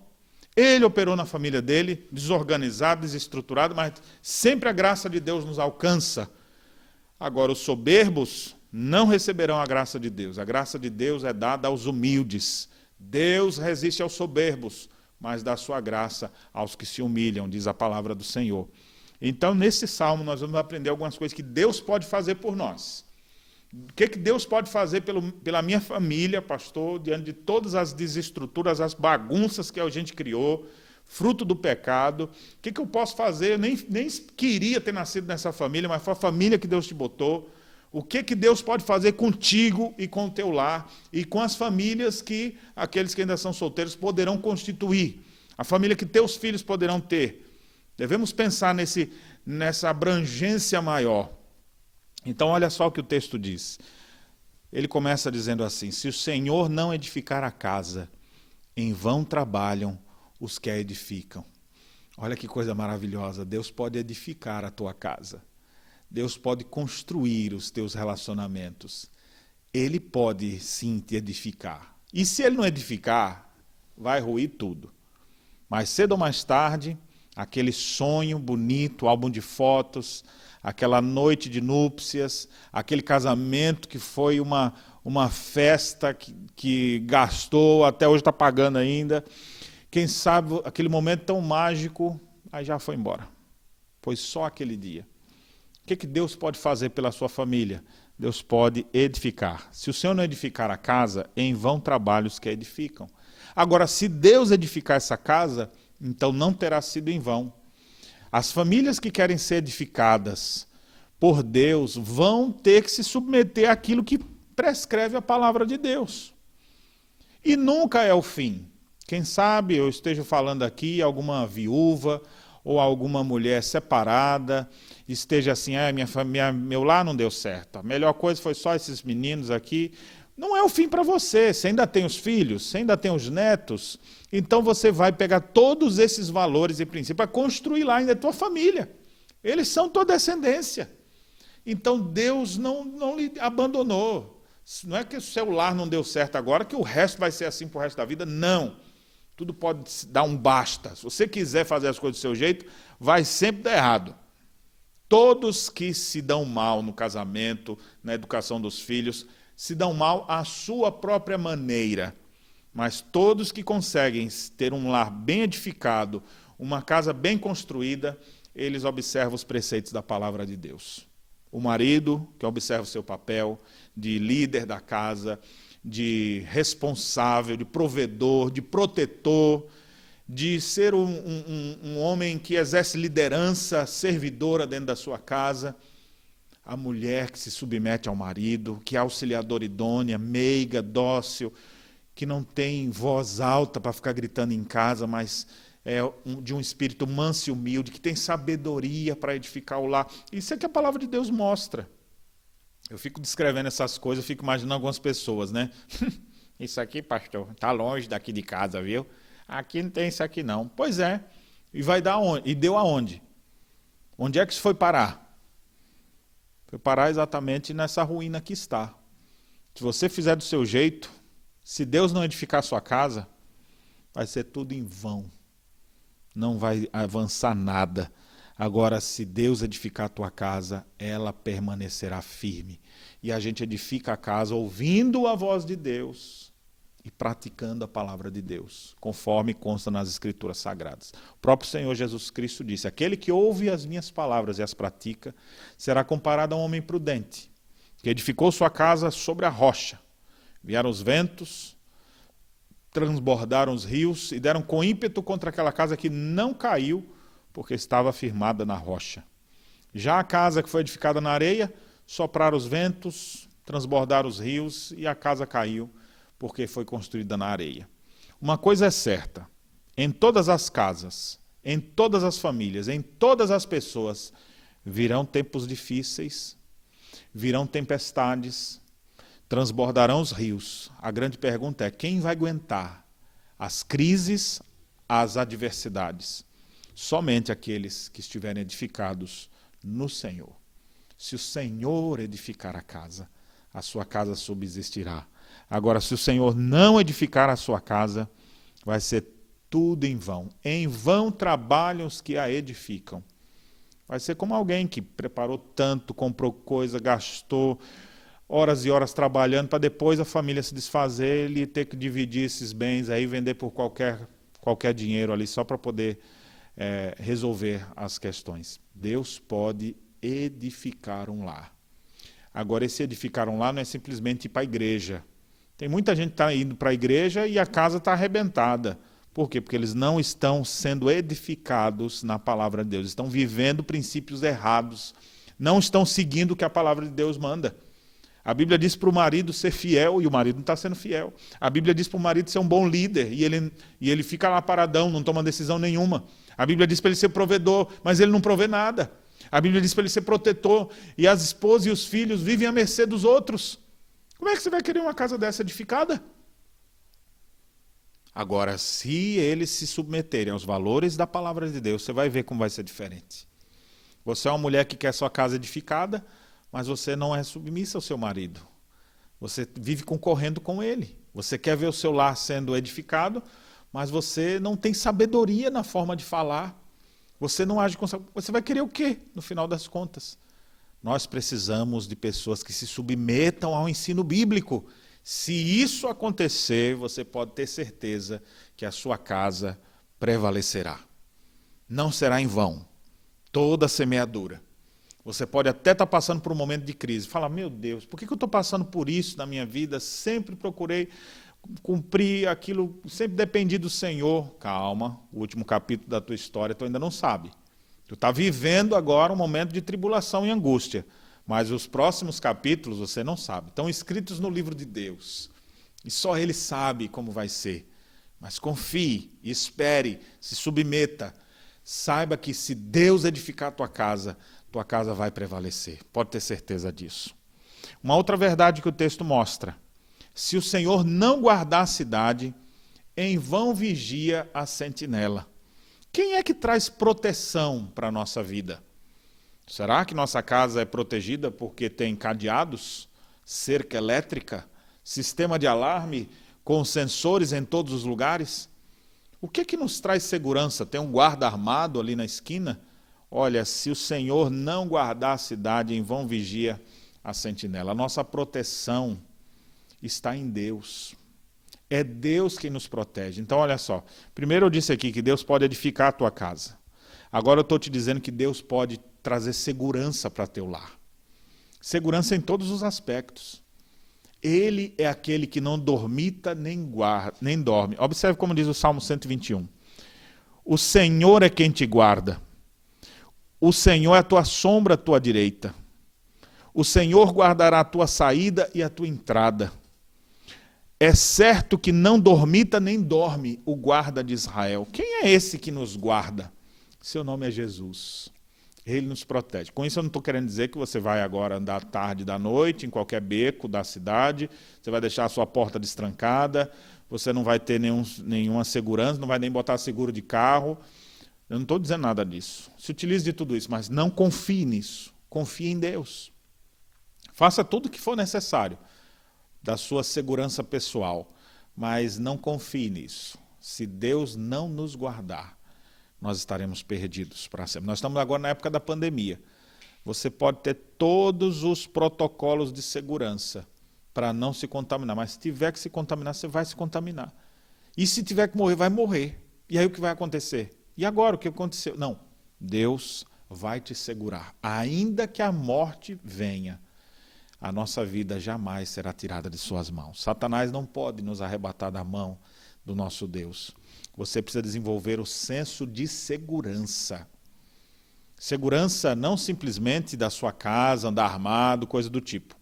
ele operou na família dele, desorganizado, desestruturado, mas sempre a graça de Deus nos alcança. Agora, os soberbos não receberão a graça de Deus. A graça de Deus é dada aos humildes. Deus resiste aos soberbos, mas dá sua graça aos que se humilham, diz a palavra do Senhor. Então, nesse salmo, nós vamos aprender algumas coisas que Deus pode fazer por nós. O que, que Deus pode fazer pelo, pela minha família, pastor, diante de todas as desestruturas, as bagunças que a gente criou, fruto do pecado? O que, que eu posso fazer? Eu nem, nem queria ter nascido nessa família, mas foi a família que Deus te botou. O que, que Deus pode fazer contigo e com o teu lar e com as famílias que aqueles que ainda são solteiros poderão constituir? A família que teus filhos poderão ter. Devemos pensar nesse, nessa abrangência maior. Então, olha só o que o texto diz. Ele começa dizendo assim: Se o Senhor não edificar a casa, em vão trabalham os que a edificam. Olha que coisa maravilhosa. Deus pode edificar a tua casa. Deus pode construir os teus relacionamentos. Ele pode sim te edificar. E se ele não edificar, vai ruir tudo. Mais cedo ou mais tarde, aquele sonho bonito, álbum de fotos, aquela noite de núpcias, aquele casamento que foi uma, uma festa que, que gastou, até hoje está pagando ainda. Quem sabe aquele momento tão mágico, aí já foi embora. Foi só aquele dia. O que, que Deus pode fazer pela sua família? Deus pode edificar. Se o Senhor não edificar a casa, em vão trabalhos que edificam. Agora, se Deus edificar essa casa, então não terá sido em vão. As famílias que querem ser edificadas por Deus vão ter que se submeter àquilo que prescreve a palavra de Deus. E nunca é o fim. Quem sabe eu esteja falando aqui alguma viúva ou alguma mulher separada esteja assim, ah, minha família, meu lar não deu certo. A melhor coisa foi só esses meninos aqui. Não é o fim para você. Você ainda tem os filhos, você ainda tem os netos. Então você vai pegar todos esses valores e princípios para construir lá ainda a tua família. Eles são tua descendência. Então Deus não, não lhe abandonou. Não é que o seu lar não deu certo agora, que o resto vai ser assim para o resto da vida. Não. Tudo pode dar um basta. Se você quiser fazer as coisas do seu jeito, vai sempre dar errado. Todos que se dão mal no casamento, na educação dos filhos, se dão mal à sua própria maneira. Mas todos que conseguem ter um lar bem edificado, uma casa bem construída, eles observam os preceitos da palavra de Deus. O marido, que observa o seu papel de líder da casa, de responsável, de provedor, de protetor, de ser um, um, um, homem que exerce liderança servidora dentro da sua casa, a mulher que se submete ao marido, que é auxiliadora idônea, meiga, dócil, que não tem voz alta para ficar gritando em casa, mas é de um espírito manso e humilde, que tem sabedoria para edificar o lar. Isso é que a palavra de Deus mostra. Eu fico descrevendo essas coisas, eu fico imaginando algumas pessoas, né? isso aqui, pastor, está longe daqui de casa, viu? Aqui não tem isso aqui não. Pois é. E vai dar onde? E deu aonde? Onde é que isso foi parar? Foi parar exatamente nessa ruína que está. Se você fizer do seu jeito, se Deus não edificar a sua casa, vai ser tudo em vão. Não vai avançar nada. Agora, se Deus edificar a tua casa, ela permanecerá firme. E a gente edifica a casa ouvindo a voz de Deus e praticando a palavra de Deus, conforme consta nas Escrituras Sagradas. O próprio Senhor Jesus Cristo disse: Aquele que ouve as minhas palavras e as pratica, será comparado a um homem prudente, que edificou sua casa sobre a rocha. Vieram os ventos, transbordaram os rios e deram com ímpeto contra aquela casa que não caiu porque estava firmada na rocha. Já a casa que foi edificada na areia, sopraram os ventos, transbordaram os rios e a casa caiu, porque foi construída na areia. Uma coisa é certa: em todas as casas, em todas as famílias, em todas as pessoas, virão tempos difíceis, virão tempestades, transbordarão os rios. A grande pergunta é: quem vai aguentar as crises, as adversidades? Somente aqueles que estiverem edificados no Senhor. Se o Senhor edificar a casa, a sua casa subsistirá. Agora, se o Senhor não edificar a sua casa, vai ser tudo em vão. Em vão trabalham os que a edificam. Vai ser como alguém que preparou tanto, comprou coisa, gastou horas e horas trabalhando para depois a família se desfazer e ter que dividir esses bens aí, vender por qualquer, qualquer dinheiro ali só para poder é, resolver as questões. Deus pode edificar um lar. Agora, esse edificar um lar não é simplesmente ir para a igreja. Tem muita gente que está indo para a igreja e a casa está arrebentada. Por quê? Porque eles não estão sendo edificados na palavra de Deus, estão vivendo princípios errados, não estão seguindo o que a palavra de Deus manda. A Bíblia diz para o marido ser fiel e o marido não está sendo fiel. A Bíblia diz para o marido ser um bom líder e ele, e ele fica lá paradão, não toma decisão nenhuma. A Bíblia diz para ele ser provedor, mas ele não provê nada. A Bíblia diz para ele ser protetor e as esposas e os filhos vivem à mercê dos outros. Como é que você vai querer uma casa dessa edificada? Agora, se eles se submeterem aos valores da palavra de Deus, você vai ver como vai ser diferente. Você é uma mulher que quer sua casa edificada, mas você não é submissa ao seu marido. Você vive concorrendo com ele. Você quer ver o seu lar sendo edificado, mas você não tem sabedoria na forma de falar. Você não age com. Você vai querer o quê, no final das contas? Nós precisamos de pessoas que se submetam ao ensino bíblico. Se isso acontecer, você pode ter certeza que a sua casa prevalecerá. Não será em vão toda semeadura. Você pode até estar passando por um momento de crise. Fala, meu Deus, por que eu estou passando por isso na minha vida? Sempre procurei cumprir aquilo, sempre dependi do Senhor. Calma, o último capítulo da tua história tu ainda não sabe. Tu está vivendo agora um momento de tribulação e angústia. Mas os próximos capítulos você não sabe. Estão escritos no livro de Deus. E só Ele sabe como vai ser. Mas confie, espere, se submeta saiba que se Deus edificar a tua casa, tua casa vai prevalecer. Pode ter certeza disso. Uma outra verdade que o texto mostra: se o Senhor não guardar a cidade, em vão vigia a sentinela. Quem é que traz proteção para a nossa vida? Será que nossa casa é protegida porque tem cadeados, cerca elétrica, sistema de alarme com sensores em todos os lugares? O que é que nos traz segurança? Tem um guarda armado ali na esquina? Olha, se o Senhor não guardar a cidade, em vão vigia a sentinela. A nossa proteção está em Deus. É Deus quem nos protege. Então, olha só. Primeiro eu disse aqui que Deus pode edificar a tua casa. Agora eu estou te dizendo que Deus pode trazer segurança para teu lar. Segurança em todos os aspectos. Ele é aquele que não dormita nem, guarda, nem dorme. Observe como diz o Salmo 121. O Senhor é quem te guarda. O Senhor é a tua sombra à tua direita. O Senhor guardará a tua saída e a tua entrada é certo que não dormita nem dorme o guarda de Israel. Quem é esse que nos guarda? Seu nome é Jesus. Ele nos protege. Com isso, eu não estou querendo dizer que você vai agora andar tarde da noite, em qualquer beco da cidade, você vai deixar a sua porta destrancada, você não vai ter nenhum, nenhuma segurança, não vai nem botar seguro de carro. Eu não estou dizendo nada disso. Se utilize de tudo isso, mas não confie nisso. Confie em Deus. Faça tudo o que for necessário da sua segurança pessoal, mas não confie nisso. Se Deus não nos guardar, nós estaremos perdidos para sempre. Nós estamos agora na época da pandemia. Você pode ter todos os protocolos de segurança para não se contaminar, mas se tiver que se contaminar, você vai se contaminar. E se tiver que morrer, vai morrer. E aí o que vai acontecer? E agora o que aconteceu? Não. Deus vai te segurar, ainda que a morte venha a nossa vida jamais será tirada de suas mãos. Satanás não pode nos arrebatar da mão do nosso Deus. Você precisa desenvolver o senso de segurança. Segurança não simplesmente da sua casa, andar armado, coisa do tipo,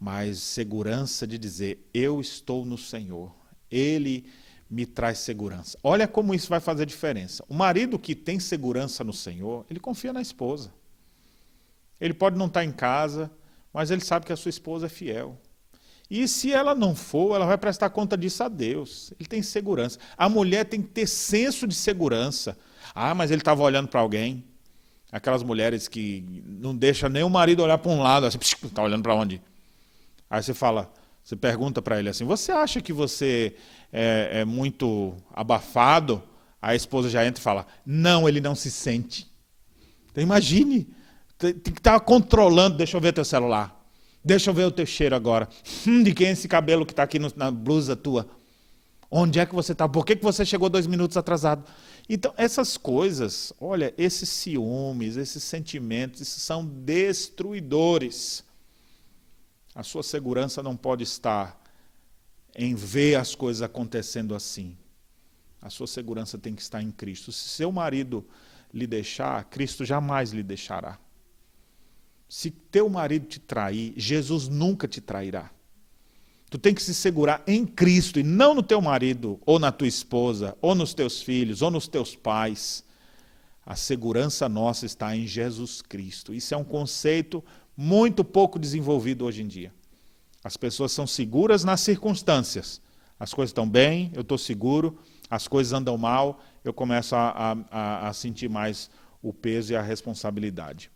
mas segurança de dizer: eu estou no Senhor. Ele me traz segurança. Olha como isso vai fazer diferença. O marido que tem segurança no Senhor, ele confia na esposa. Ele pode não estar em casa, mas ele sabe que a sua esposa é fiel. E se ela não for, ela vai prestar conta disso a Deus. Ele tem segurança. A mulher tem que ter senso de segurança. Ah, mas ele estava olhando para alguém. Aquelas mulheres que não deixam nem o marido olhar para um lado, assim, está olhando para onde? Aí você fala, você pergunta para ele assim: Você acha que você é, é muito abafado? A esposa já entra e fala: Não, ele não se sente. Então imagine tem que estar controlando. Deixa eu ver teu celular. Deixa eu ver o teu cheiro agora. Hum, de quem é esse cabelo que está aqui no, na blusa tua? Onde é que você está? Por que, que você chegou dois minutos atrasado? Então, essas coisas, olha, esses ciúmes, esses sentimentos, esses são destruidores. A sua segurança não pode estar em ver as coisas acontecendo assim. A sua segurança tem que estar em Cristo. Se seu marido lhe deixar, Cristo jamais lhe deixará. Se teu marido te trair, Jesus nunca te trairá. Tu tem que se segurar em Cristo e não no teu marido, ou na tua esposa, ou nos teus filhos, ou nos teus pais. A segurança nossa está em Jesus Cristo. Isso é um conceito muito pouco desenvolvido hoje em dia. As pessoas são seguras nas circunstâncias. As coisas estão bem, eu estou seguro. As coisas andam mal, eu começo a, a, a sentir mais o peso e a responsabilidade.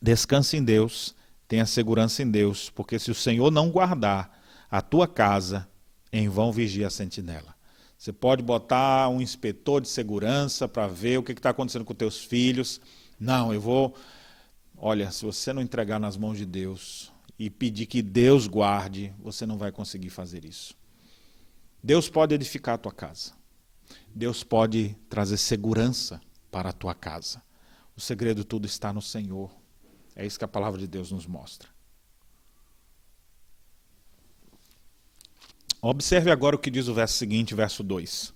Descanse em Deus, tenha segurança em Deus, porque se o Senhor não guardar a tua casa, em vão vigia a sentinela. Você pode botar um inspetor de segurança para ver o que está acontecendo com teus filhos. Não, eu vou. Olha, se você não entregar nas mãos de Deus e pedir que Deus guarde, você não vai conseguir fazer isso. Deus pode edificar a tua casa. Deus pode trazer segurança para a tua casa. O segredo tudo está no Senhor. É isso que a palavra de Deus nos mostra. Observe agora o que diz o verso seguinte, verso 2.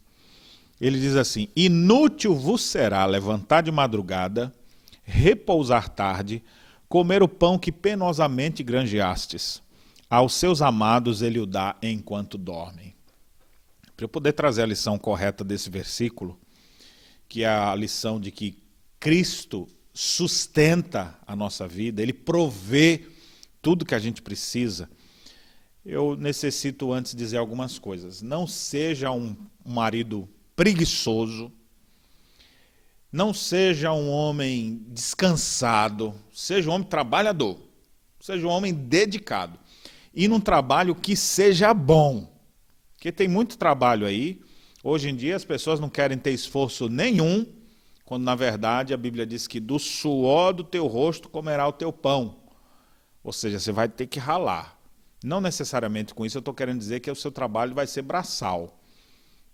Ele diz assim: Inútil vos será levantar de madrugada, repousar tarde, comer o pão que penosamente granjeastes. Aos seus amados ele o dá enquanto dormem. Para eu poder trazer a lição correta desse versículo, que é a lição de que Cristo sustenta a nossa vida, Ele provê tudo que a gente precisa, eu necessito antes dizer algumas coisas. Não seja um marido preguiçoso, não seja um homem descansado, seja um homem trabalhador, seja um homem dedicado. E num trabalho que seja bom. Porque tem muito trabalho aí. Hoje em dia as pessoas não querem ter esforço nenhum, quando na verdade a Bíblia diz que do suor do teu rosto comerá o teu pão. Ou seja, você vai ter que ralar. Não necessariamente com isso eu estou querendo dizer que o seu trabalho vai ser braçal.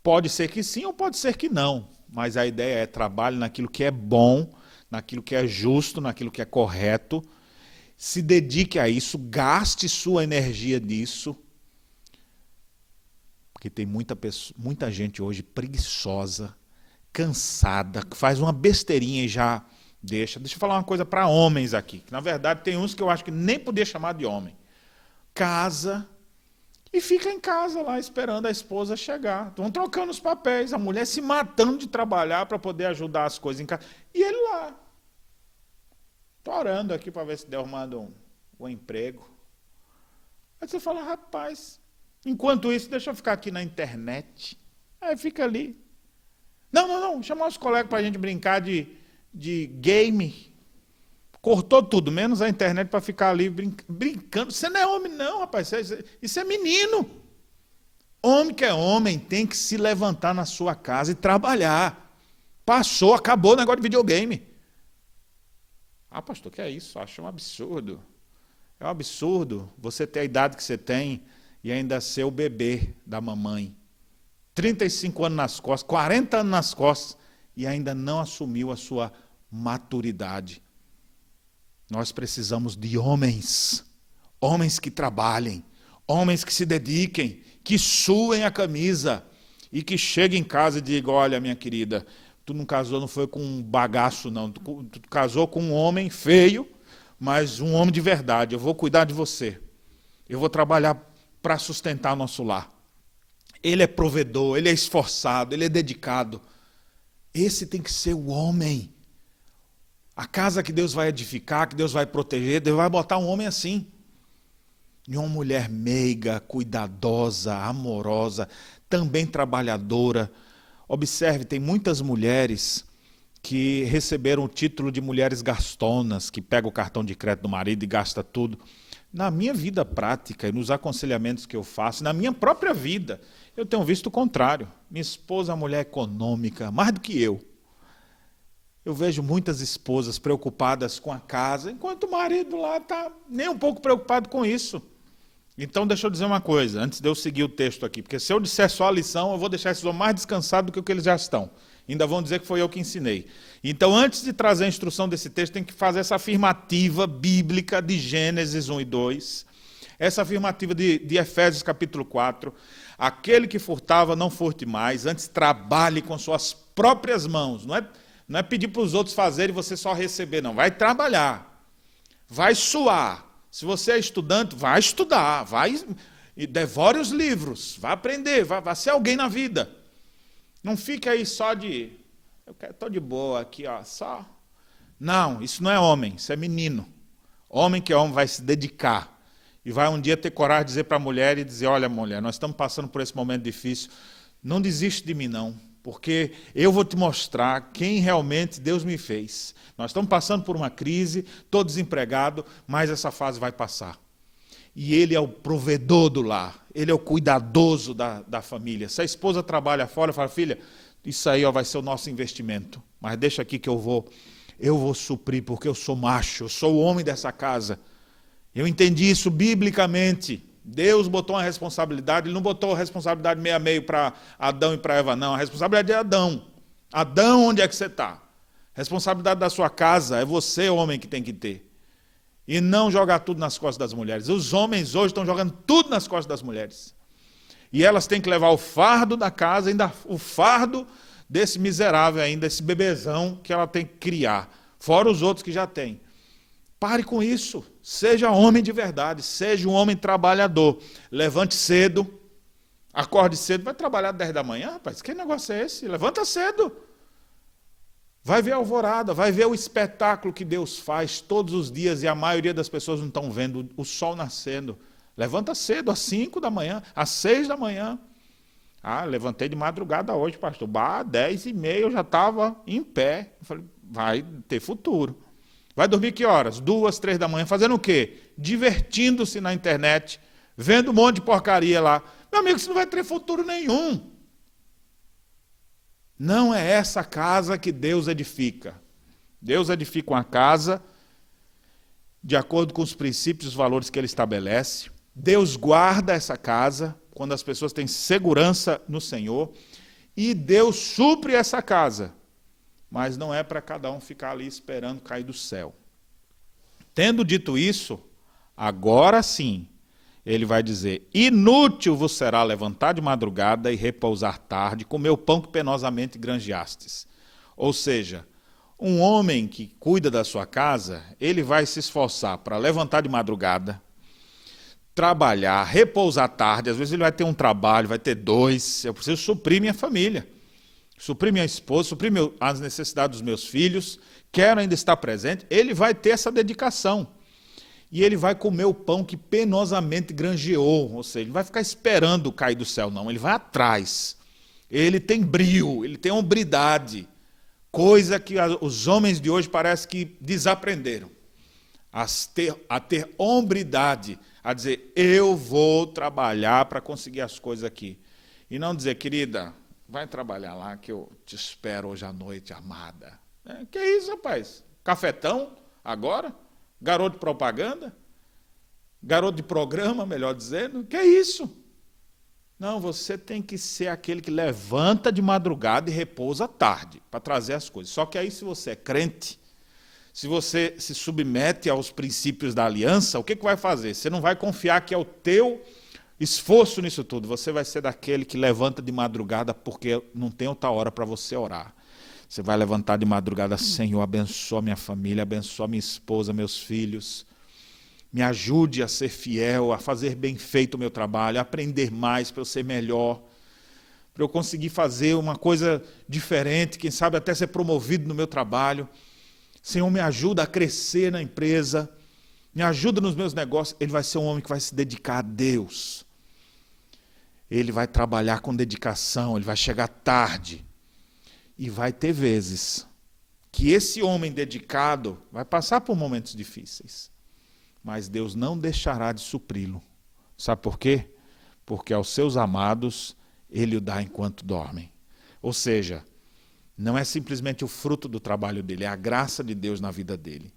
Pode ser que sim ou pode ser que não, mas a ideia é trabalhe naquilo que é bom, naquilo que é justo, naquilo que é correto. Se dedique a isso, gaste sua energia nisso. Porque tem muita, pessoa, muita gente hoje preguiçosa, cansada, que faz uma besteirinha e já deixa. Deixa eu falar uma coisa para homens aqui. Que, na verdade, tem uns que eu acho que nem podia chamar de homem. Casa e fica em casa lá esperando a esposa chegar. Estão trocando os papéis, a mulher se matando de trabalhar para poder ajudar as coisas em casa. E ele lá. Estou orando aqui para ver se Deus manda um, um emprego. Aí você fala, rapaz, enquanto isso, deixa eu ficar aqui na internet. Aí fica ali. Não, não, não, chamar os colegas para a gente brincar de, de game. Cortou tudo, menos a internet para ficar ali brincando. Você não é homem, não, rapaz. Isso é menino. Homem que é homem tem que se levantar na sua casa e trabalhar. Passou, acabou o negócio de videogame. Ah, pastor, que é isso? Acho um absurdo. É um absurdo você ter a idade que você tem e ainda ser o bebê da mamãe. 35 anos nas costas, 40 anos nas costas e ainda não assumiu a sua maturidade. Nós precisamos de homens, homens que trabalhem, homens que se dediquem, que suem a camisa e que cheguem em casa e digam: Olha, minha querida, tu não casou, não foi com um bagaço, não. Tu, tu casou com um homem feio, mas um homem de verdade. Eu vou cuidar de você. Eu vou trabalhar para sustentar nosso lar. Ele é provedor, ele é esforçado, ele é dedicado. Esse tem que ser o homem a casa que Deus vai edificar, que Deus vai proteger, Deus vai botar um homem assim. E uma mulher meiga, cuidadosa, amorosa, também trabalhadora. Observe, tem muitas mulheres que receberam o título de mulheres gastonas, que pega o cartão de crédito do marido e gasta tudo. Na minha vida prática e nos aconselhamentos que eu faço, na minha própria vida, eu tenho visto o contrário. Minha esposa é uma mulher econômica, mais do que eu. Eu vejo muitas esposas preocupadas com a casa, enquanto o marido lá está nem um pouco preocupado com isso. Então, deixa eu dizer uma coisa, antes de eu seguir o texto aqui, porque se eu disser só a lição, eu vou deixar esses homens mais descansados do que o que eles já estão. Ainda vão dizer que foi eu que ensinei. Então, antes de trazer a instrução desse texto, tem que fazer essa afirmativa bíblica de Gênesis 1 e 2, essa afirmativa de, de Efésios capítulo 4. Aquele que furtava, não furte mais, antes trabalhe com suas próprias mãos. Não é não é pedir para os outros fazerem e você só receber, não. Vai trabalhar. Vai suar. Se você é estudante, vai estudar. Vai e devore os livros. Vai aprender. Vai, vai ser alguém na vida. Não fique aí só de. Eu estou de boa aqui, ó, só. Não, isso não é homem, isso é menino. Homem que é homem vai se dedicar. E vai um dia ter coragem de dizer para a mulher e dizer: Olha, mulher, nós estamos passando por esse momento difícil. Não desiste de mim, não porque eu vou te mostrar quem realmente Deus me fez. Nós estamos passando por uma crise, estou desempregado, mas essa fase vai passar. E ele é o provedor do lar, ele é o cuidadoso da, da família. Se a esposa trabalha fora, fala, filha, isso aí ó, vai ser o nosso investimento, mas deixa aqui que eu vou, eu vou suprir, porque eu sou macho, eu sou o homem dessa casa. Eu entendi isso biblicamente. Deus botou uma responsabilidade, ele não botou a responsabilidade meio a meio para Adão e para Eva, não. A responsabilidade é Adão. Adão, onde é que você está? Responsabilidade da sua casa é você, homem, que tem que ter. E não jogar tudo nas costas das mulheres. Os homens hoje estão jogando tudo nas costas das mulheres. E elas têm que levar o fardo da casa, ainda o fardo desse miserável ainda, esse bebezão que ela tem que criar. Fora os outros que já tem. Pare com isso. Seja homem de verdade. Seja um homem trabalhador. Levante cedo. Acorde cedo. Vai trabalhar 10 da manhã, rapaz? Que negócio é esse? Levanta cedo. Vai ver a alvorada, vai ver o espetáculo que Deus faz todos os dias e a maioria das pessoas não estão vendo o sol nascendo. Levanta cedo, às 5 da manhã, às 6 da manhã. Ah, levantei de madrugada hoje, pastor. Bah, 10 e meia eu já estava em pé. Falei, vai ter futuro. Vai dormir que horas? Duas, três da manhã, fazendo o quê? Divertindo-se na internet, vendo um monte de porcaria lá. Meu amigo, isso não vai ter futuro nenhum. Não é essa casa que Deus edifica. Deus edifica uma casa de acordo com os princípios e os valores que ele estabelece. Deus guarda essa casa quando as pessoas têm segurança no Senhor. E Deus supre essa casa. Mas não é para cada um ficar ali esperando cair do céu. Tendo dito isso, agora sim, ele vai dizer: Inútil vos será levantar de madrugada e repousar tarde, comer o pão que penosamente granjeastes. Ou seja, um homem que cuida da sua casa, ele vai se esforçar para levantar de madrugada, trabalhar, repousar tarde. Às vezes ele vai ter um trabalho, vai ter dois. Eu preciso suprir minha família, suprir minha esposa, suprir meu, as necessidades dos meus filhos. Quero ainda estar presente. Ele vai ter essa dedicação e ele vai comer o pão que penosamente granjeou, ou seja, ele vai ficar esperando cair do céu, não, ele vai atrás. Ele tem brio, ele tem hombridade, coisa que os homens de hoje parece que desaprenderam. A ter, a ter hombridade, a dizer, eu vou trabalhar para conseguir as coisas aqui. E não dizer, querida, vai trabalhar lá que eu te espero hoje à noite, amada. É, que isso, rapaz? Cafetão? Agora? Garoto de propaganda? Garoto de programa, melhor dizendo? Que é isso? Não, você tem que ser aquele que levanta de madrugada e repousa tarde para trazer as coisas. Só que aí, se você é crente, se você se submete aos princípios da aliança, o que, que vai fazer? Você não vai confiar que é o teu esforço nisso tudo. Você vai ser daquele que levanta de madrugada porque não tem outra hora para você orar. Você vai levantar de madrugada, Senhor, abençoa minha família, abençoa minha esposa, meus filhos. Me ajude a ser fiel, a fazer bem feito o meu trabalho, a aprender mais para eu ser melhor, para eu conseguir fazer uma coisa diferente, quem sabe até ser promovido no meu trabalho. Senhor, me ajuda a crescer na empresa, me ajuda nos meus negócios. Ele vai ser um homem que vai se dedicar a Deus. Ele vai trabalhar com dedicação, ele vai chegar tarde e vai ter vezes que esse homem dedicado vai passar por momentos difíceis, mas Deus não deixará de supri-lo. Sabe por quê? Porque aos seus amados ele o dá enquanto dormem. Ou seja, não é simplesmente o fruto do trabalho dele, é a graça de Deus na vida dele.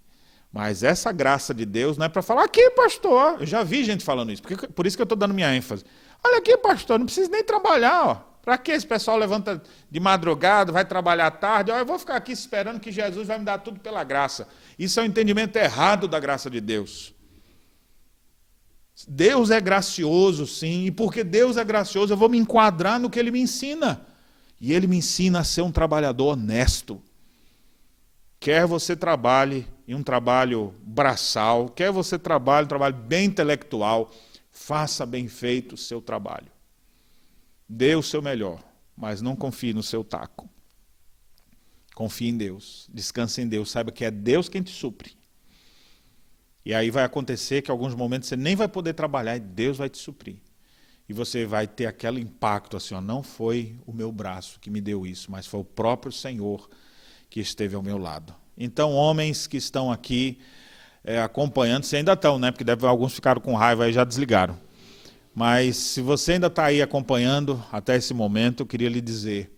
Mas essa graça de Deus não é para falar, aqui, pastor. Eu já vi gente falando isso, porque, por isso que eu estou dando minha ênfase. Olha aqui, pastor, não precisa nem trabalhar. Ó. Para que esse pessoal levanta de madrugada, vai trabalhar tarde? eu vou ficar aqui esperando que Jesus vai me dar tudo pela graça. Isso é um entendimento errado da graça de Deus. Deus é gracioso, sim, e porque Deus é gracioso, eu vou me enquadrar no que Ele me ensina. E Ele me ensina a ser um trabalhador honesto. Quer você trabalhe em um trabalho braçal, quer você trabalhe um trabalho bem intelectual, faça bem feito o seu trabalho. Dê o seu melhor, mas não confie no seu taco. Confie em Deus, descanse em Deus, saiba que é Deus quem te supre. E aí vai acontecer que em alguns momentos você nem vai poder trabalhar e Deus vai te suprir. E você vai ter aquele impacto assim, ó, não foi o meu braço que me deu isso, mas foi o próprio Senhor que esteve ao meu lado. Então, homens que estão aqui é, acompanhando, se ainda estão, né? Porque deve, alguns ficaram com raiva e já desligaram. Mas se você ainda está aí acompanhando até esse momento, eu queria lhe dizer: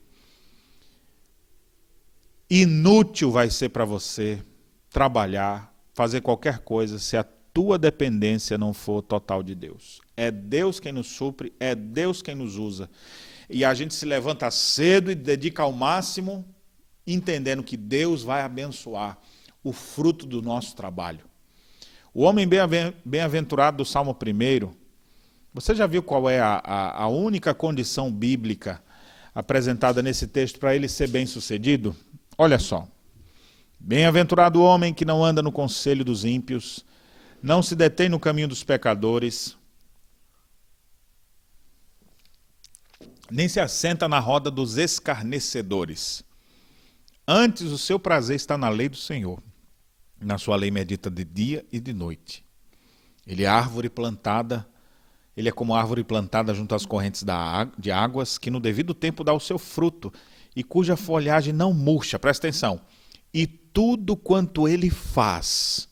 inútil vai ser para você trabalhar, fazer qualquer coisa, se a tua dependência não for total de Deus. É Deus quem nos supre, é Deus quem nos usa. E a gente se levanta cedo e dedica ao máximo, entendendo que Deus vai abençoar o fruto do nosso trabalho. O homem bem-aventurado do Salmo 1 você já viu qual é a, a, a única condição bíblica apresentada nesse texto para ele ser bem-sucedido? Olha só. Bem-aventurado o homem que não anda no conselho dos ímpios, não se detém no caminho dos pecadores, nem se assenta na roda dos escarnecedores. Antes o seu prazer está na lei do Senhor. Na sua lei medita de dia e de noite. Ele é árvore plantada, ele é como árvore plantada junto às correntes de águas, que no devido tempo dá o seu fruto, e cuja folhagem não murcha. Presta atenção. E tudo quanto ele faz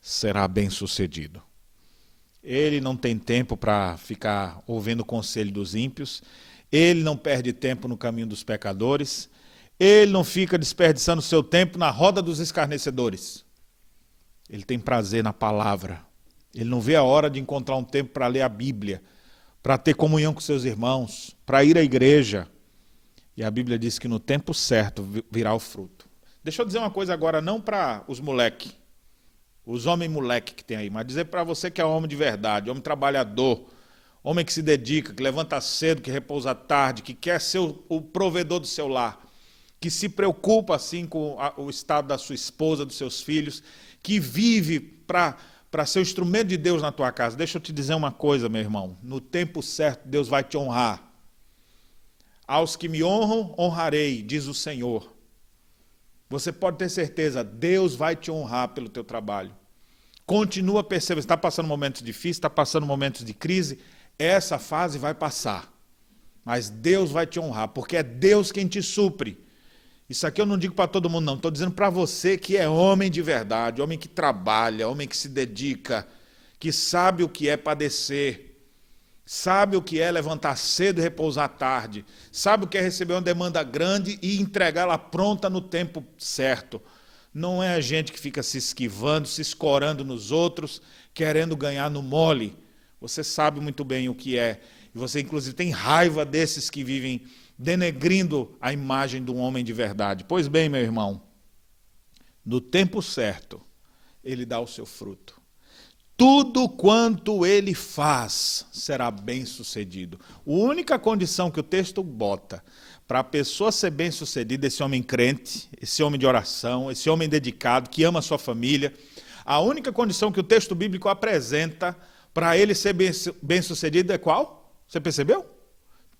será bem sucedido. Ele não tem tempo para ficar ouvindo o conselho dos ímpios, ele não perde tempo no caminho dos pecadores, ele não fica desperdiçando seu tempo na roda dos escarnecedores. Ele tem prazer na palavra. Ele não vê a hora de encontrar um tempo para ler a Bíblia, para ter comunhão com seus irmãos, para ir à igreja. E a Bíblia diz que no tempo certo virá o fruto. Deixa eu dizer uma coisa agora, não para os moleque, os homens moleque que tem aí, mas dizer para você que é homem de verdade, homem trabalhador, homem que se dedica, que levanta cedo, que repousa tarde, que quer ser o, o provedor do seu lar que se preocupa assim com a, o estado da sua esposa, dos seus filhos, que vive para ser o instrumento de Deus na tua casa. Deixa eu te dizer uma coisa, meu irmão. No tempo certo, Deus vai te honrar. Aos que me honram, honrarei, diz o Senhor. Você pode ter certeza, Deus vai te honrar pelo teu trabalho. Continua percebendo, está passando momentos difíceis, está passando momentos de crise, essa fase vai passar. Mas Deus vai te honrar, porque é Deus quem te supre. Isso aqui eu não digo para todo mundo, não. Estou dizendo para você que é homem de verdade, homem que trabalha, homem que se dedica, que sabe o que é padecer, sabe o que é levantar cedo e repousar tarde, sabe o que é receber uma demanda grande e entregá-la pronta no tempo certo. Não é a gente que fica se esquivando, se escorando nos outros, querendo ganhar no mole. Você sabe muito bem o que é. E você, inclusive, tem raiva desses que vivem denegrindo a imagem de um homem de verdade. Pois bem, meu irmão, no tempo certo, ele dá o seu fruto. Tudo quanto ele faz será bem sucedido. A única condição que o texto bota para a pessoa ser bem sucedida, esse homem crente, esse homem de oração, esse homem dedicado, que ama a sua família, a única condição que o texto bíblico apresenta para ele ser bem, sucedido é qual? Você percebeu?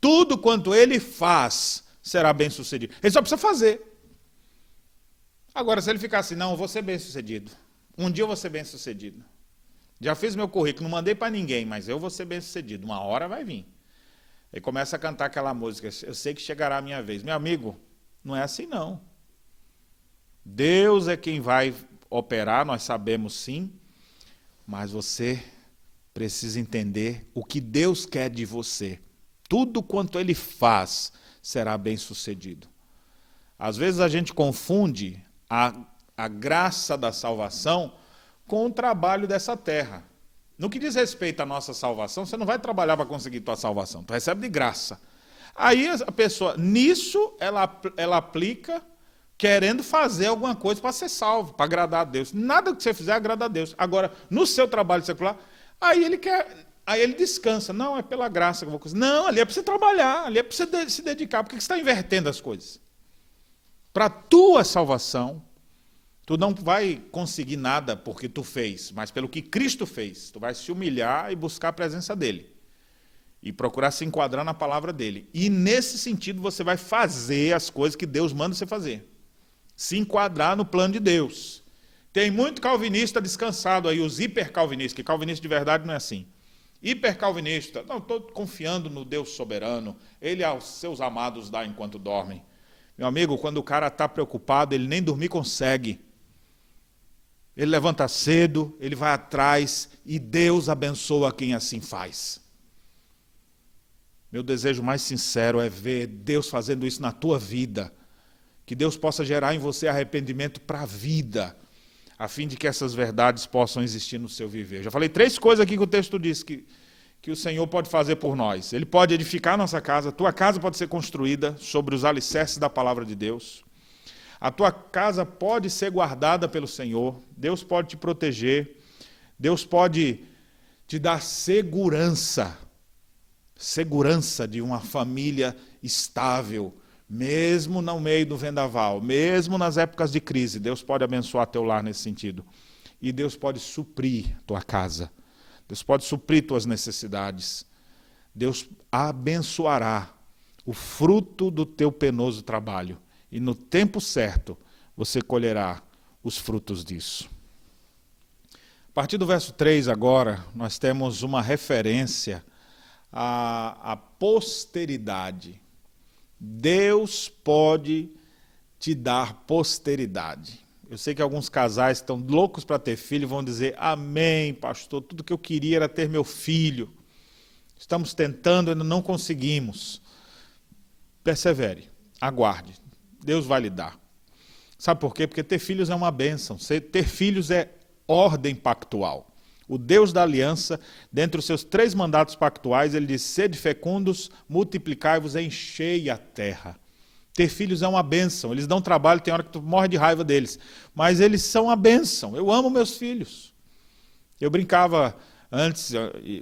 Tudo quanto ele faz será bem sucedido. Ele só precisa fazer. Agora, se ele ficar assim, não, eu vou ser bem sucedido. Um dia eu vou ser bem sucedido. Já fiz meu currículo, não mandei para ninguém, mas eu vou ser bem sucedido. Uma hora vai vir. Ele começa a cantar aquela música, eu sei que chegará a minha vez. Meu amigo, não é assim não. Deus é quem vai operar, nós sabemos sim, mas você precisa entender o que Deus quer de você. Tudo quanto ele faz será bem sucedido. Às vezes a gente confunde a, a graça da salvação com o trabalho dessa terra. No que diz respeito à nossa salvação, você não vai trabalhar para conseguir tua salvação, tu recebe de graça. Aí a pessoa, nisso, ela, ela aplica querendo fazer alguma coisa para ser salvo, para agradar a Deus. Nada que você fizer agrada a Deus. Agora, no seu trabalho secular, aí ele quer Aí ele descansa. Não, é pela graça que eu vou conseguir. Não, ali é para você trabalhar, ali é para você se dedicar. Por que você está invertendo as coisas? Para a tua salvação, tu não vai conseguir nada porque tu fez, mas pelo que Cristo fez. Tu vai se humilhar e buscar a presença dele. E procurar se enquadrar na palavra dele. E nesse sentido você vai fazer as coisas que Deus manda você fazer. Se enquadrar no plano de Deus. Tem muito calvinista descansado aí, os hipercalvinistas, que calvinista de verdade não é assim hipercalvinista, não, estou confiando no Deus soberano, ele aos seus amados dá enquanto dormem. Meu amigo, quando o cara está preocupado, ele nem dormir consegue. Ele levanta cedo, ele vai atrás e Deus abençoa quem assim faz. Meu desejo mais sincero é ver Deus fazendo isso na tua vida. Que Deus possa gerar em você arrependimento para a vida a fim de que essas verdades possam existir no seu viver. Já falei três coisas aqui que o texto diz que, que o Senhor pode fazer por nós. Ele pode edificar nossa casa, tua casa pode ser construída sobre os alicerces da palavra de Deus. A tua casa pode ser guardada pelo Senhor, Deus pode te proteger, Deus pode te dar segurança, segurança de uma família estável, mesmo no meio do vendaval, mesmo nas épocas de crise, Deus pode abençoar teu lar nesse sentido. E Deus pode suprir tua casa. Deus pode suprir tuas necessidades. Deus abençoará o fruto do teu penoso trabalho. e no tempo certo você colherá os frutos disso. A partir do verso 3 agora, nós temos uma referência à, à posteridade. Deus pode te dar posteridade. Eu sei que alguns casais estão loucos para ter filho e vão dizer: Amém, pastor, tudo que eu queria era ter meu filho. Estamos tentando, ainda não conseguimos. Persevere, aguarde. Deus vai lhe dar. Sabe por quê? Porque ter filhos é uma bênção. Ter filhos é ordem pactual. O Deus da aliança, dentre os seus três mandatos pactuais, ele diz: sede fecundos, multiplicai-vos, enchei a terra. Ter filhos é uma bênção. Eles dão trabalho, tem hora que tu morre de raiva deles. Mas eles são a bênção. Eu amo meus filhos. Eu brincava antes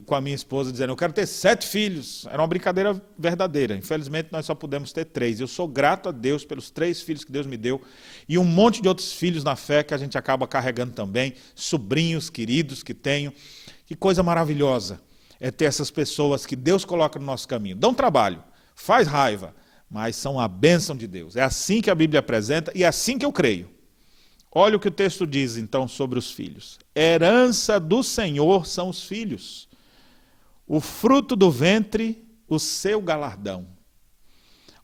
com a minha esposa dizendo: Eu quero ter sete filhos. Era uma brincadeira verdadeira. Infelizmente, nós só pudemos ter três. Eu sou grato a Deus pelos três filhos que Deus me deu e um monte de outros filhos na fé que a gente acaba carregando também, sobrinhos queridos que tenho. Que coisa maravilhosa é ter essas pessoas que Deus coloca no nosso caminho. Dão trabalho, faz raiva, mas são a bênção de Deus. É assim que a Bíblia apresenta e é assim que eu creio. Olha o que o texto diz então sobre os filhos. Herança do Senhor são os filhos. O fruto do ventre, o seu galardão.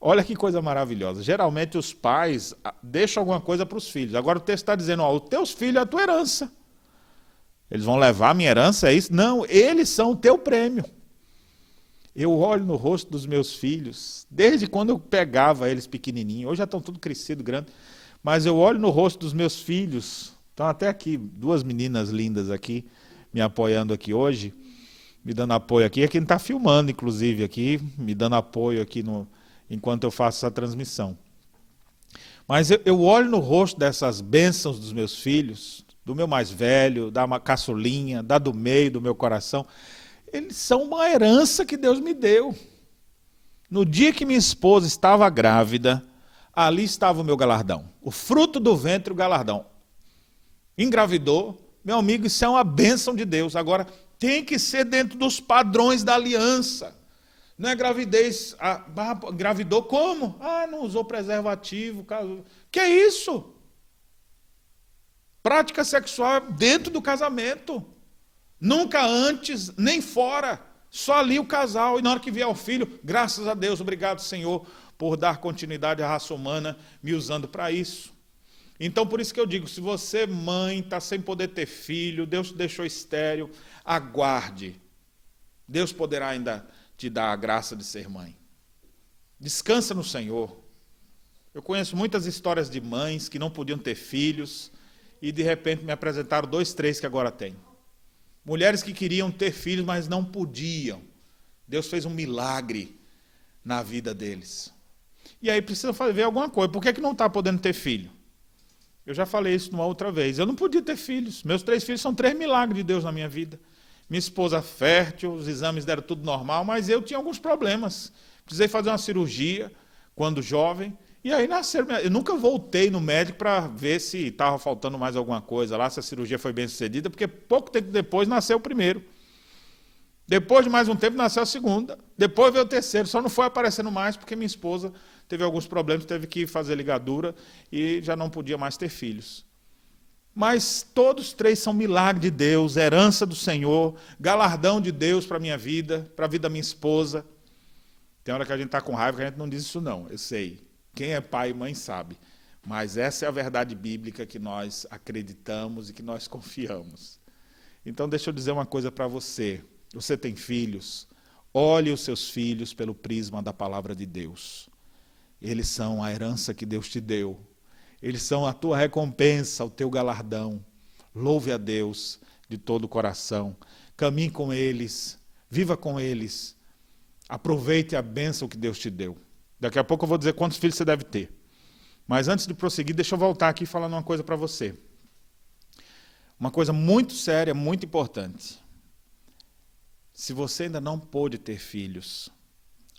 Olha que coisa maravilhosa. Geralmente os pais ah, deixam alguma coisa para os filhos. Agora o texto está dizendo: ó, os teus filhos é a tua herança. Eles vão levar a minha herança, é isso? Não, eles são o teu prêmio. Eu olho no rosto dos meus filhos, desde quando eu pegava eles pequenininhos, hoje já estão tudo crescido, grande. Mas eu olho no rosto dos meus filhos, estão até aqui, duas meninas lindas aqui, me apoiando aqui hoje, me dando apoio aqui. Aqui está filmando, inclusive, aqui, me dando apoio aqui no, enquanto eu faço essa transmissão. Mas eu, eu olho no rosto dessas bênçãos dos meus filhos, do meu mais velho, da caçulinha, da do meio do meu coração. Eles são uma herança que Deus me deu. No dia que minha esposa estava grávida, ali estava o meu galardão. O fruto do ventre, o galardão. Engravidou, meu amigo, isso é uma bênção de Deus. Agora, tem que ser dentro dos padrões da aliança. Não é gravidez. Ah, gravidou como? Ah, não usou preservativo. Que é isso? Prática sexual dentro do casamento. Nunca antes, nem fora. Só ali o casal. E na hora que vier o filho, graças a Deus, obrigado, Senhor, por dar continuidade à raça humana, me usando para isso. Então, por isso que eu digo: se você, mãe, está sem poder ter filho, Deus te deixou estéreo, aguarde. Deus poderá ainda te dar a graça de ser mãe. Descansa no Senhor. Eu conheço muitas histórias de mães que não podiam ter filhos e de repente me apresentaram dois, três que agora têm. Mulheres que queriam ter filhos, mas não podiam. Deus fez um milagre na vida deles. E aí precisa ver alguma coisa. Por que, é que não está podendo ter filho? Eu já falei isso uma outra vez. Eu não podia ter filhos. Meus três filhos são três milagres de Deus na minha vida. Minha esposa fértil, os exames deram tudo normal, mas eu tinha alguns problemas. Precisei fazer uma cirurgia quando jovem. E aí nasceram. Eu nunca voltei no médico para ver se estava faltando mais alguma coisa lá, se a cirurgia foi bem sucedida, porque pouco tempo depois nasceu o primeiro. Depois de mais um tempo nasceu a segunda. Depois veio o terceiro. Só não foi aparecendo mais porque minha esposa teve alguns problemas, teve que fazer ligadura e já não podia mais ter filhos. Mas todos três são milagre de Deus, herança do Senhor, galardão de Deus para a minha vida, para a vida da minha esposa. Tem hora que a gente está com raiva que a gente não diz isso, não, eu sei. Quem é pai e mãe sabe. Mas essa é a verdade bíblica que nós acreditamos e que nós confiamos. Então, deixa eu dizer uma coisa para você. Você tem filhos? Olhe os seus filhos pelo prisma da palavra de Deus. Eles são a herança que Deus te deu. Eles são a tua recompensa, o teu galardão. Louve a Deus de todo o coração. Caminhe com eles, viva com eles. Aproveite a bênção que Deus te deu. Daqui a pouco eu vou dizer quantos filhos você deve ter. Mas antes de prosseguir, deixa eu voltar aqui falando uma coisa para você. Uma coisa muito séria, muito importante. Se você ainda não pôde ter filhos,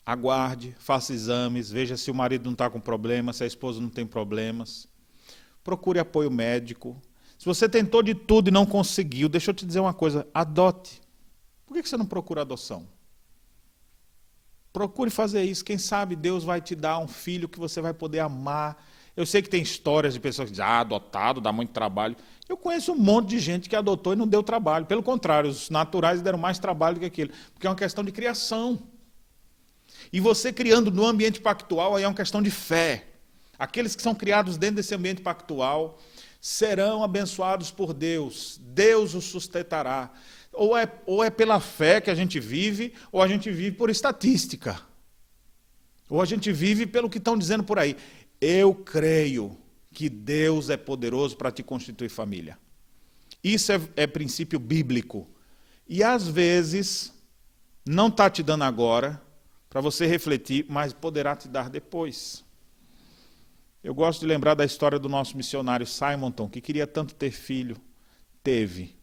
aguarde, faça exames, veja se o marido não está com problemas, se a esposa não tem problemas. Procure apoio médico. Se você tentou de tudo e não conseguiu, deixa eu te dizer uma coisa: adote. Por que você não procura adoção? Procure fazer isso. Quem sabe Deus vai te dar um filho que você vai poder amar Eu sei que tem histórias de pessoas que dizem, ah, adotado, dá muito trabalho. Eu conheço um monte de gente que adotou e não deu trabalho. Pelo contrário, os naturais deram mais trabalho do que aquilo, porque é uma questão de criação. E você criando no ambiente pactual, aí é uma questão de fé. Aqueles que são criados dentro desse ambiente pactual serão abençoados por Deus. Deus os sustentará. Ou é, ou é pela fé que a gente vive, ou a gente vive por estatística. Ou a gente vive pelo que estão dizendo por aí. Eu creio que Deus é poderoso para te constituir família. Isso é, é princípio bíblico. E às vezes, não está te dando agora, para você refletir, mas poderá te dar depois. Eu gosto de lembrar da história do nosso missionário Simonton, que queria tanto ter filho. Teve.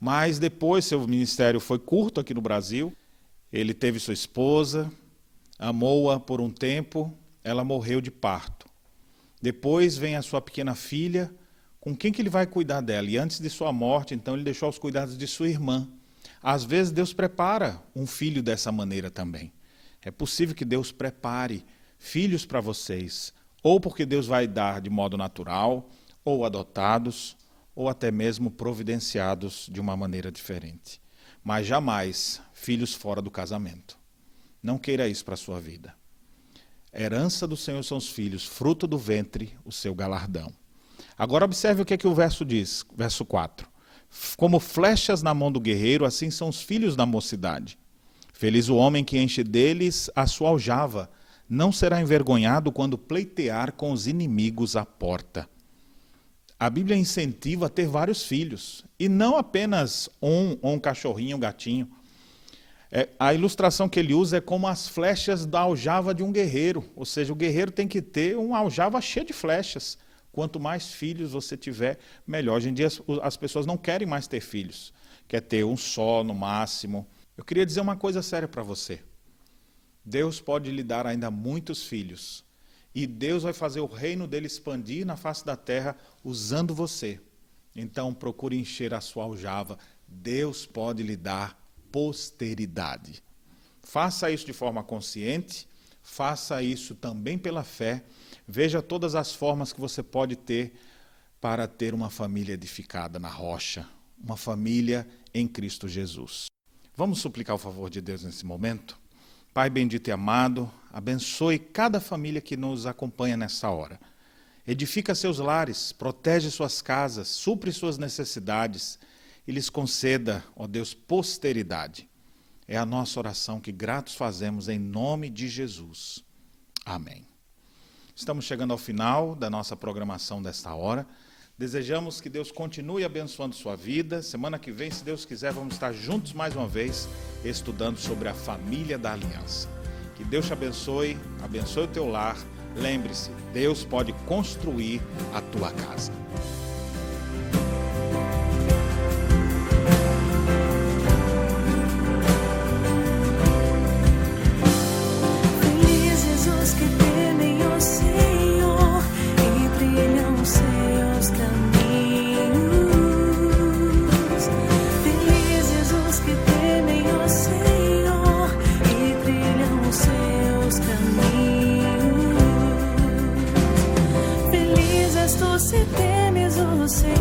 Mas depois seu ministério foi curto aqui no Brasil. Ele teve sua esposa, amou-a por um tempo, ela morreu de parto. Depois vem a sua pequena filha, com quem que ele vai cuidar dela? E antes de sua morte, então, ele deixou os cuidados de sua irmã. Às vezes Deus prepara um filho dessa maneira também. É possível que Deus prepare filhos para vocês, ou porque Deus vai dar de modo natural, ou adotados, ou até mesmo providenciados de uma maneira diferente. Mas jamais filhos fora do casamento. Não queira isso para a sua vida. Herança do Senhor são os filhos, fruto do ventre, o seu galardão. Agora observe o que, é que o verso diz, verso 4. Como flechas na mão do guerreiro, assim são os filhos da mocidade. Feliz o homem que enche deles a sua aljava, não será envergonhado quando pleitear com os inimigos à porta. A Bíblia incentiva a ter vários filhos, e não apenas um, ou um cachorrinho, um gatinho. É, a ilustração que ele usa é como as flechas da aljava de um guerreiro. Ou seja, o guerreiro tem que ter uma aljava cheia de flechas. Quanto mais filhos você tiver, melhor. Hoje em dia as, as pessoas não querem mais ter filhos. Quer ter um só no máximo. Eu queria dizer uma coisa séria para você. Deus pode lhe dar ainda muitos filhos. E Deus vai fazer o reino dele expandir na face da terra usando você. Então procure encher a sua aljava. Deus pode lhe dar posteridade. Faça isso de forma consciente, faça isso também pela fé. Veja todas as formas que você pode ter para ter uma família edificada na rocha, uma família em Cristo Jesus. Vamos suplicar o favor de Deus nesse momento? Pai bendito e amado, abençoe cada família que nos acompanha nessa hora. Edifica seus lares, protege suas casas, supre suas necessidades e lhes conceda, ó Deus, posteridade. É a nossa oração que gratos fazemos em nome de Jesus. Amém. Estamos chegando ao final da nossa programação desta hora. Desejamos que Deus continue abençoando sua vida. Semana que vem, se Deus quiser, vamos estar juntos mais uma vez, estudando sobre a família da aliança. Que Deus te abençoe, abençoe o teu lar. Lembre-se, Deus pode construir a tua casa. see